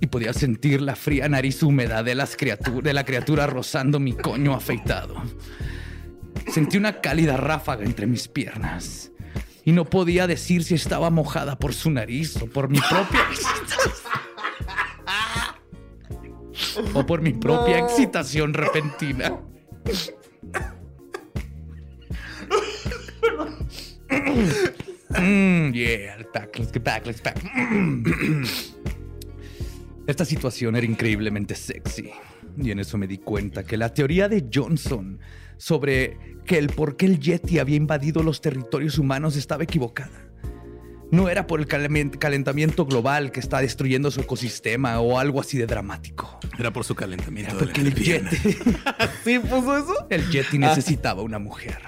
Y podía sentir la fría nariz húmeda de, las criatu- de la criatura rozando mi coño afeitado. Sentí una cálida ráfaga entre mis piernas. Y no podía decir si estaba mojada por su nariz o por mi propia o por mi propia excitación repentina. Mm, yeah, let's back, let's get back, let's back. Esta situación era increíblemente sexy. Y en eso me di cuenta que la teoría de Johnson sobre que el por qué el Yeti había invadido los territorios humanos estaba equivocada. No era por el calentamiento global que está destruyendo su ecosistema o algo así de dramático. Era por su calentamiento. Era de porque la el. Yeti, ¿Sí puso eso? el Yeti necesitaba una mujer.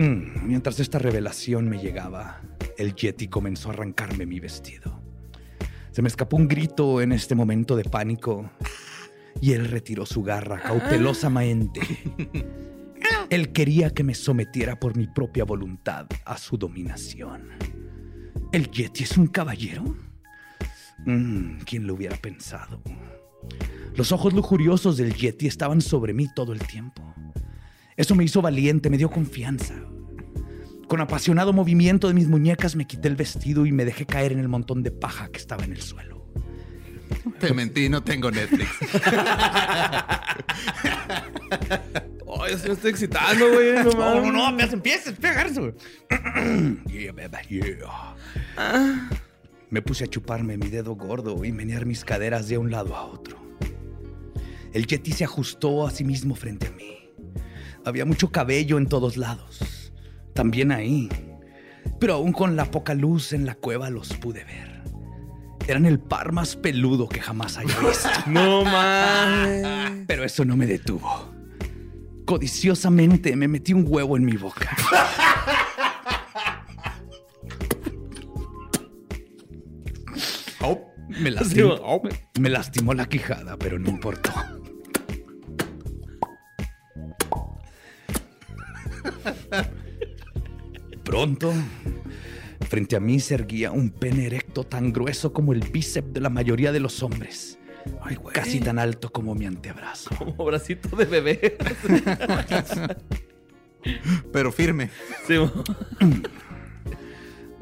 Mm, mientras esta revelación me llegaba, el Yeti comenzó a arrancarme mi vestido. Se me escapó un grito en este momento de pánico y él retiró su garra cautelosamente. Él quería que me sometiera por mi propia voluntad a su dominación. ¿El Yeti es un caballero? Mm, ¿Quién lo hubiera pensado? Los ojos lujuriosos del Yeti estaban sobre mí todo el tiempo. Eso me hizo valiente, me dio confianza. Con apasionado movimiento de mis muñecas me quité el vestido y me dejé caer en el montón de paja que estaba en el suelo. Te mentí, no tengo Netflix. Ay, se me está excitando, güey. No, No, no, no, empieza, güey. Yeah, baby, yeah. Me puse a chuparme mi dedo gordo y menear mis caderas de un lado a otro. El Yeti se ajustó a sí mismo frente a mí. Había mucho cabello en todos lados. También ahí. Pero aún con la poca luz en la cueva los pude ver. Eran el par más peludo que jamás haya visto. No mames. Pero eso no me detuvo. Codiciosamente me metí un huevo en mi boca. Me lastimó, me lastimó la quijada, pero no importó. Pronto, frente a mí se erguía un pene erecto tan grueso como el bíceps de la mayoría de los hombres. Casi tan alto como mi antebrazo. Como bracito de bebé. Pero firme. Sí,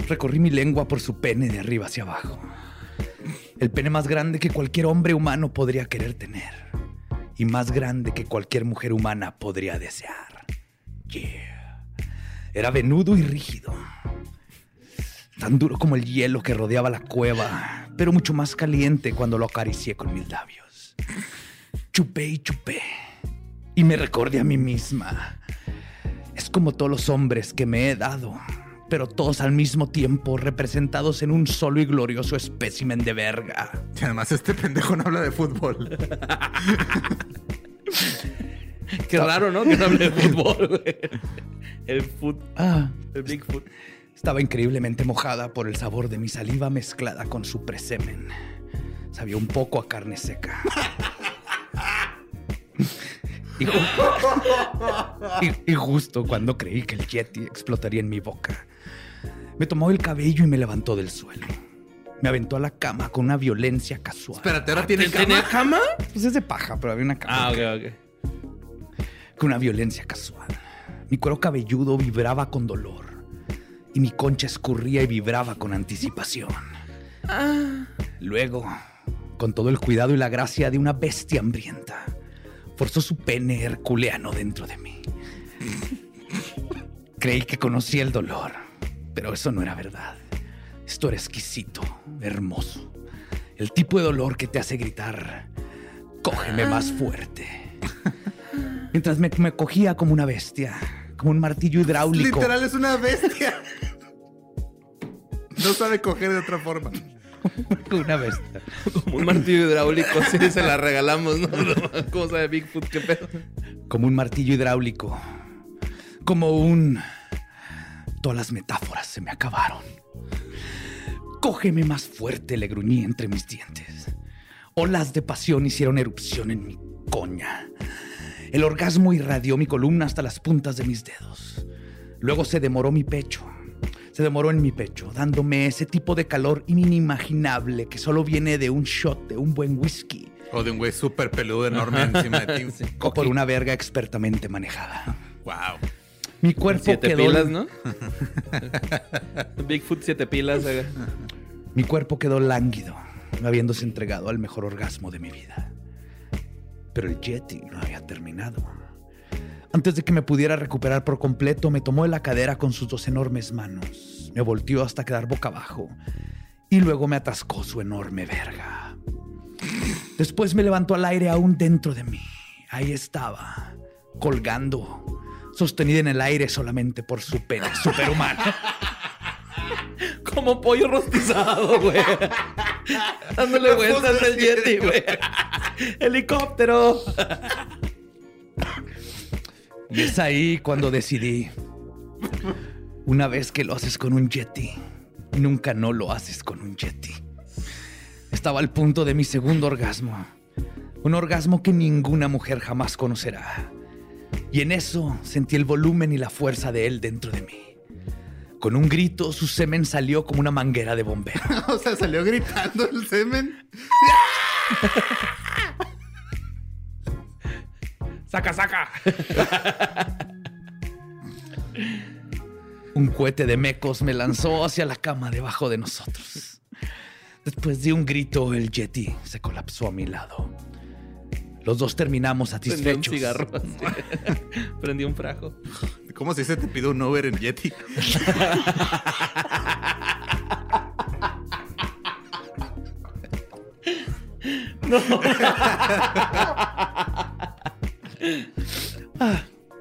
Recorrí mi lengua por su pene de arriba hacia abajo. El pene más grande que cualquier hombre humano podría querer tener. Y más grande que cualquier mujer humana podría desear. Yeah. Era venudo y rígido. Tan duro como el hielo que rodeaba la cueva, pero mucho más caliente cuando lo acaricié con mis labios. Chupé y chupé. Y me recordé a mí misma. Es como todos los hombres que me he dado, pero todos al mismo tiempo representados en un solo y glorioso espécimen de verga. Y además este pendejo no habla de fútbol. Qué raro, ¿no? Que no hable de fútbol, güey. El foot. Ah, El Bigfoot. estaba increíblemente mojada por el sabor de mi saliva mezclada con su presemen. Sabía un poco a carne seca. Y, y- y justo cuando creí que el Yeti explotaría en mi boca, me tomó el cabello y me levantó del suelo. Me aventó a la cama con una violencia casual. Espérate, ahora tiene ¿Tenía cama. cama? Pues es de paja, pero había una cama. Ah, ok, ok. Con una violencia casual. Mi cuero cabelludo vibraba con dolor y mi concha escurría y vibraba con anticipación. Luego, con todo el cuidado y la gracia de una bestia hambrienta, forzó su pene herculeano dentro de mí. Creí que conocía el dolor, pero eso no era verdad. Esto era exquisito, hermoso. El tipo de dolor que te hace gritar, cógeme más fuerte. Mientras me, me cogía como una bestia, como un martillo hidráulico. Literal es una bestia. No sabe coger de otra forma. Una bestia. Como un martillo hidráulico, sí, se la regalamos, ¿no? ¿Cómo sabe Bigfoot? ¿Qué pedo? Como un martillo hidráulico. Como un... Todas las metáforas se me acabaron. Cógeme más fuerte, le gruñí entre mis dientes. Olas de pasión hicieron erupción en mi coña. El orgasmo irradió mi columna hasta las puntas de mis dedos. Luego se demoró mi pecho. Se demoró en mi pecho, dándome ese tipo de calor inimaginable que solo viene de un shot de un buen whisky O de un güey súper peludo enorme encima de ti. o por una verga expertamente manejada. Wow. Mi cuerpo Siete quedó pilas, ¿no? Bigfoot, siete pilas. eh. Mi cuerpo quedó lánguido, habiéndose entregado al mejor orgasmo de mi vida. Pero el Yeti no había terminado. Antes de que me pudiera recuperar por completo, me tomó de la cadera con sus dos enormes manos, me volteó hasta quedar boca abajo y luego me atascó su enorme verga. Después me levantó al aire aún dentro de mí. Ahí estaba, colgando, sostenida en el aire solamente por su pene superhumano. Como pollo rostizado, güey. Dándole vueltas al Yeti, güey. Helicóptero. Y es ahí cuando decidí. Una vez que lo haces con un Yeti, nunca no lo haces con un Yeti. Estaba al punto de mi segundo orgasmo. Un orgasmo que ninguna mujer jamás conocerá. Y en eso sentí el volumen y la fuerza de él dentro de mí. Con un grito, su semen salió como una manguera de bombero. o sea, salió gritando el semen. Saca, saca. Un cohete de mecos me lanzó hacia la cama debajo de nosotros. Después de un grito, el Yeti se colapsó a mi lado. Los dos terminamos Prendí un satisfechos. cigarro. Prendí un frajo. ¿Cómo se dice te pido un Uber en Yeti?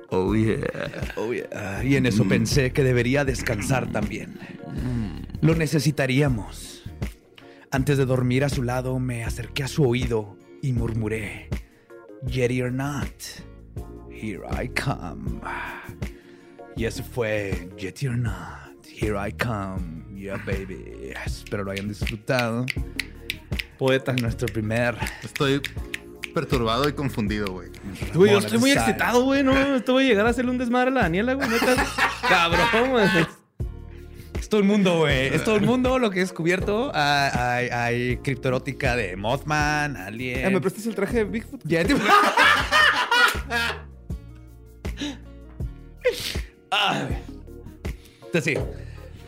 Oh, yeah. Oh, yeah. Y en eso pensé que debería descansar también. Lo necesitaríamos. Antes de dormir a su lado, me acerqué a su oído y murmuré: Yeti or not, here I come. Y eso fue Yeti or not, here I come. Yeah, baby. Espero lo hayan disfrutado. Poeta. Nuestro primer. Estoy perturbado y confundido, güey. Güey, yo estoy muy excitado, güey. No, esto voy a llegar a hacerle un desmadre a la Daniela, güey. Cabrón, güey. Es todo el mundo, güey. Es todo el mundo lo que he descubierto. Ah, Hay, hay criptoerótica de Mothman, Alien. Eh, ¿Me prestas el traje de Bigfoot? Ya te- Ay. Entonces sí.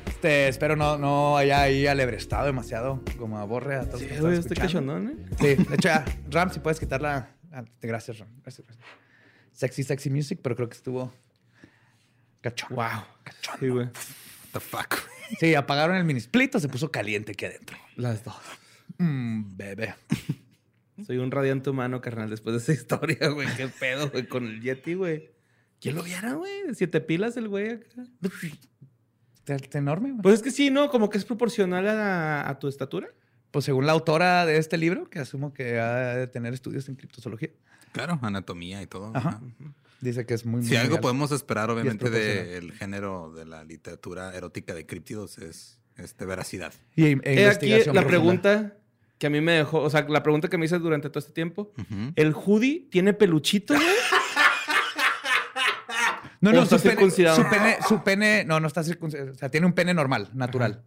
Este, espero no, no haya ahí alebrestado demasiado como aborre a todos Sí, los que güey, cachondón, ¿eh? Sí, de hecho ya, Ram, si puedes quitarla. Ah, gracias, Ram. Gracias, gracias. Sexy, sexy music, pero creo que estuvo cachón. Wow. Sí, güey. The fuck. Sí, apagaron el mini split o se puso caliente aquí adentro. Las dos. Mm, bebé. Soy un radiante humano, carnal, después de esa historia, güey. Qué pedo, güey, con el Yeti, güey. ¿Quién lo viera, güey? Siete pilas el güey acá. Enorme. güey. Pues es que sí, ¿no? Como que es proporcional a, a tu estatura. Pues según la autora de este libro, que asumo que ha de tener estudios en criptozoología, Claro, anatomía y todo. Ajá. Ajá. Dice que es muy, muy Si algo podemos esperar, obviamente, del género de la literatura erótica de críptidos es este, veracidad. Y, e aquí la profunda. pregunta que a mí me dejó, o sea, la pregunta que me hice durante todo este tiempo. ¿El hoodie tiene peluchito, güey? No, ¿O no, está su pene, circuncidado? su pene, su pene, no, no está circuncidado. O sea, tiene un pene normal, natural.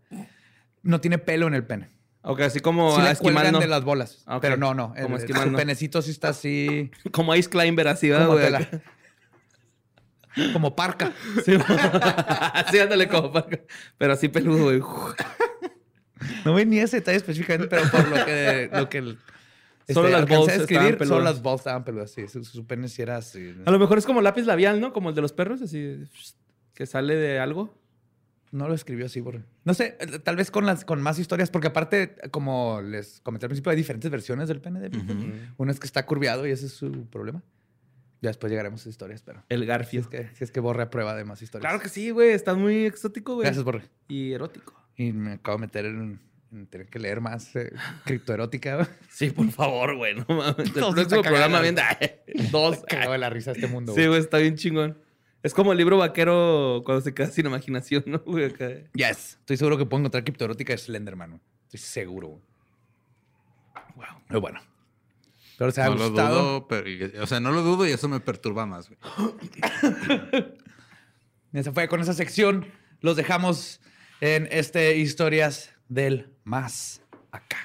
No tiene pelo en el pene. Ok, así como Sí a le esquimal, cuelgan ¿no? de las bolas. Ah. Pero no, no. El, Como esquimal, su penecito sí está así Como Ice Climber, así, ¿verdad, güey? como parca. Sí, así ándale como para acá. Pero así peludo, güey. No ve ni ese detalle específicamente, pero por lo que, lo que el- Solo las balls estaban solo las balls estaban peludas. Sí, su, su pene sí era así. A lo mejor es como lápiz labial, ¿no? Como el de los perros, así que sale de algo. No lo escribió así, por... No sé, eh, tal vez con las con más historias, porque aparte, como les comenté al principio, hay diferentes versiones del pene de. Ujú. Una es que está curviado y ese es su problema. Ya después llegaremos a esas historias, pero El si Garfio. es que, si es que Borre aprueba de más historias. Claro que sí, güey. Está muy exótico, güey. Gracias, Borre. Y erótico. Y me acabo de meter en, en tener que leer más eh, criptoerótica. Sí, por favor, güey. No mames. El próximo programa viene dos. Cagaba de la risa este mundo. Sí, güey. está bien chingón. Es como el libro vaquero cuando se queda sin imaginación, ¿no, güey? Acá. Yes. Estoy seguro que puedo encontrar criptoerótica de Slenderman. Estoy seguro. güey. Wow. Pero bueno. Pero se ha No lo dudo, pero, o sea, no lo dudo y eso me perturba más, güey. Fue con esa sección. Los dejamos en este Historias del Más Acá.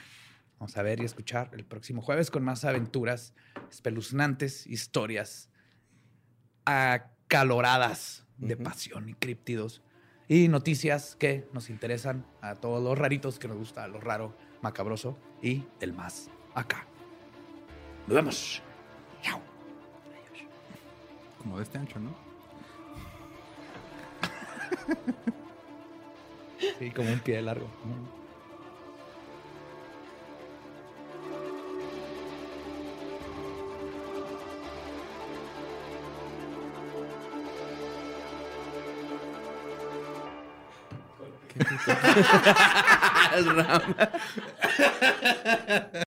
Vamos a ver y escuchar el próximo jueves con más aventuras espeluznantes, historias acaloradas de pasión y críptidos y noticias que nos interesan a todos los raritos que nos gusta lo raro, macabroso y el más acá. Nos vemos. Chao. Como de este ancho, ¿no? Sí, como un pie largo.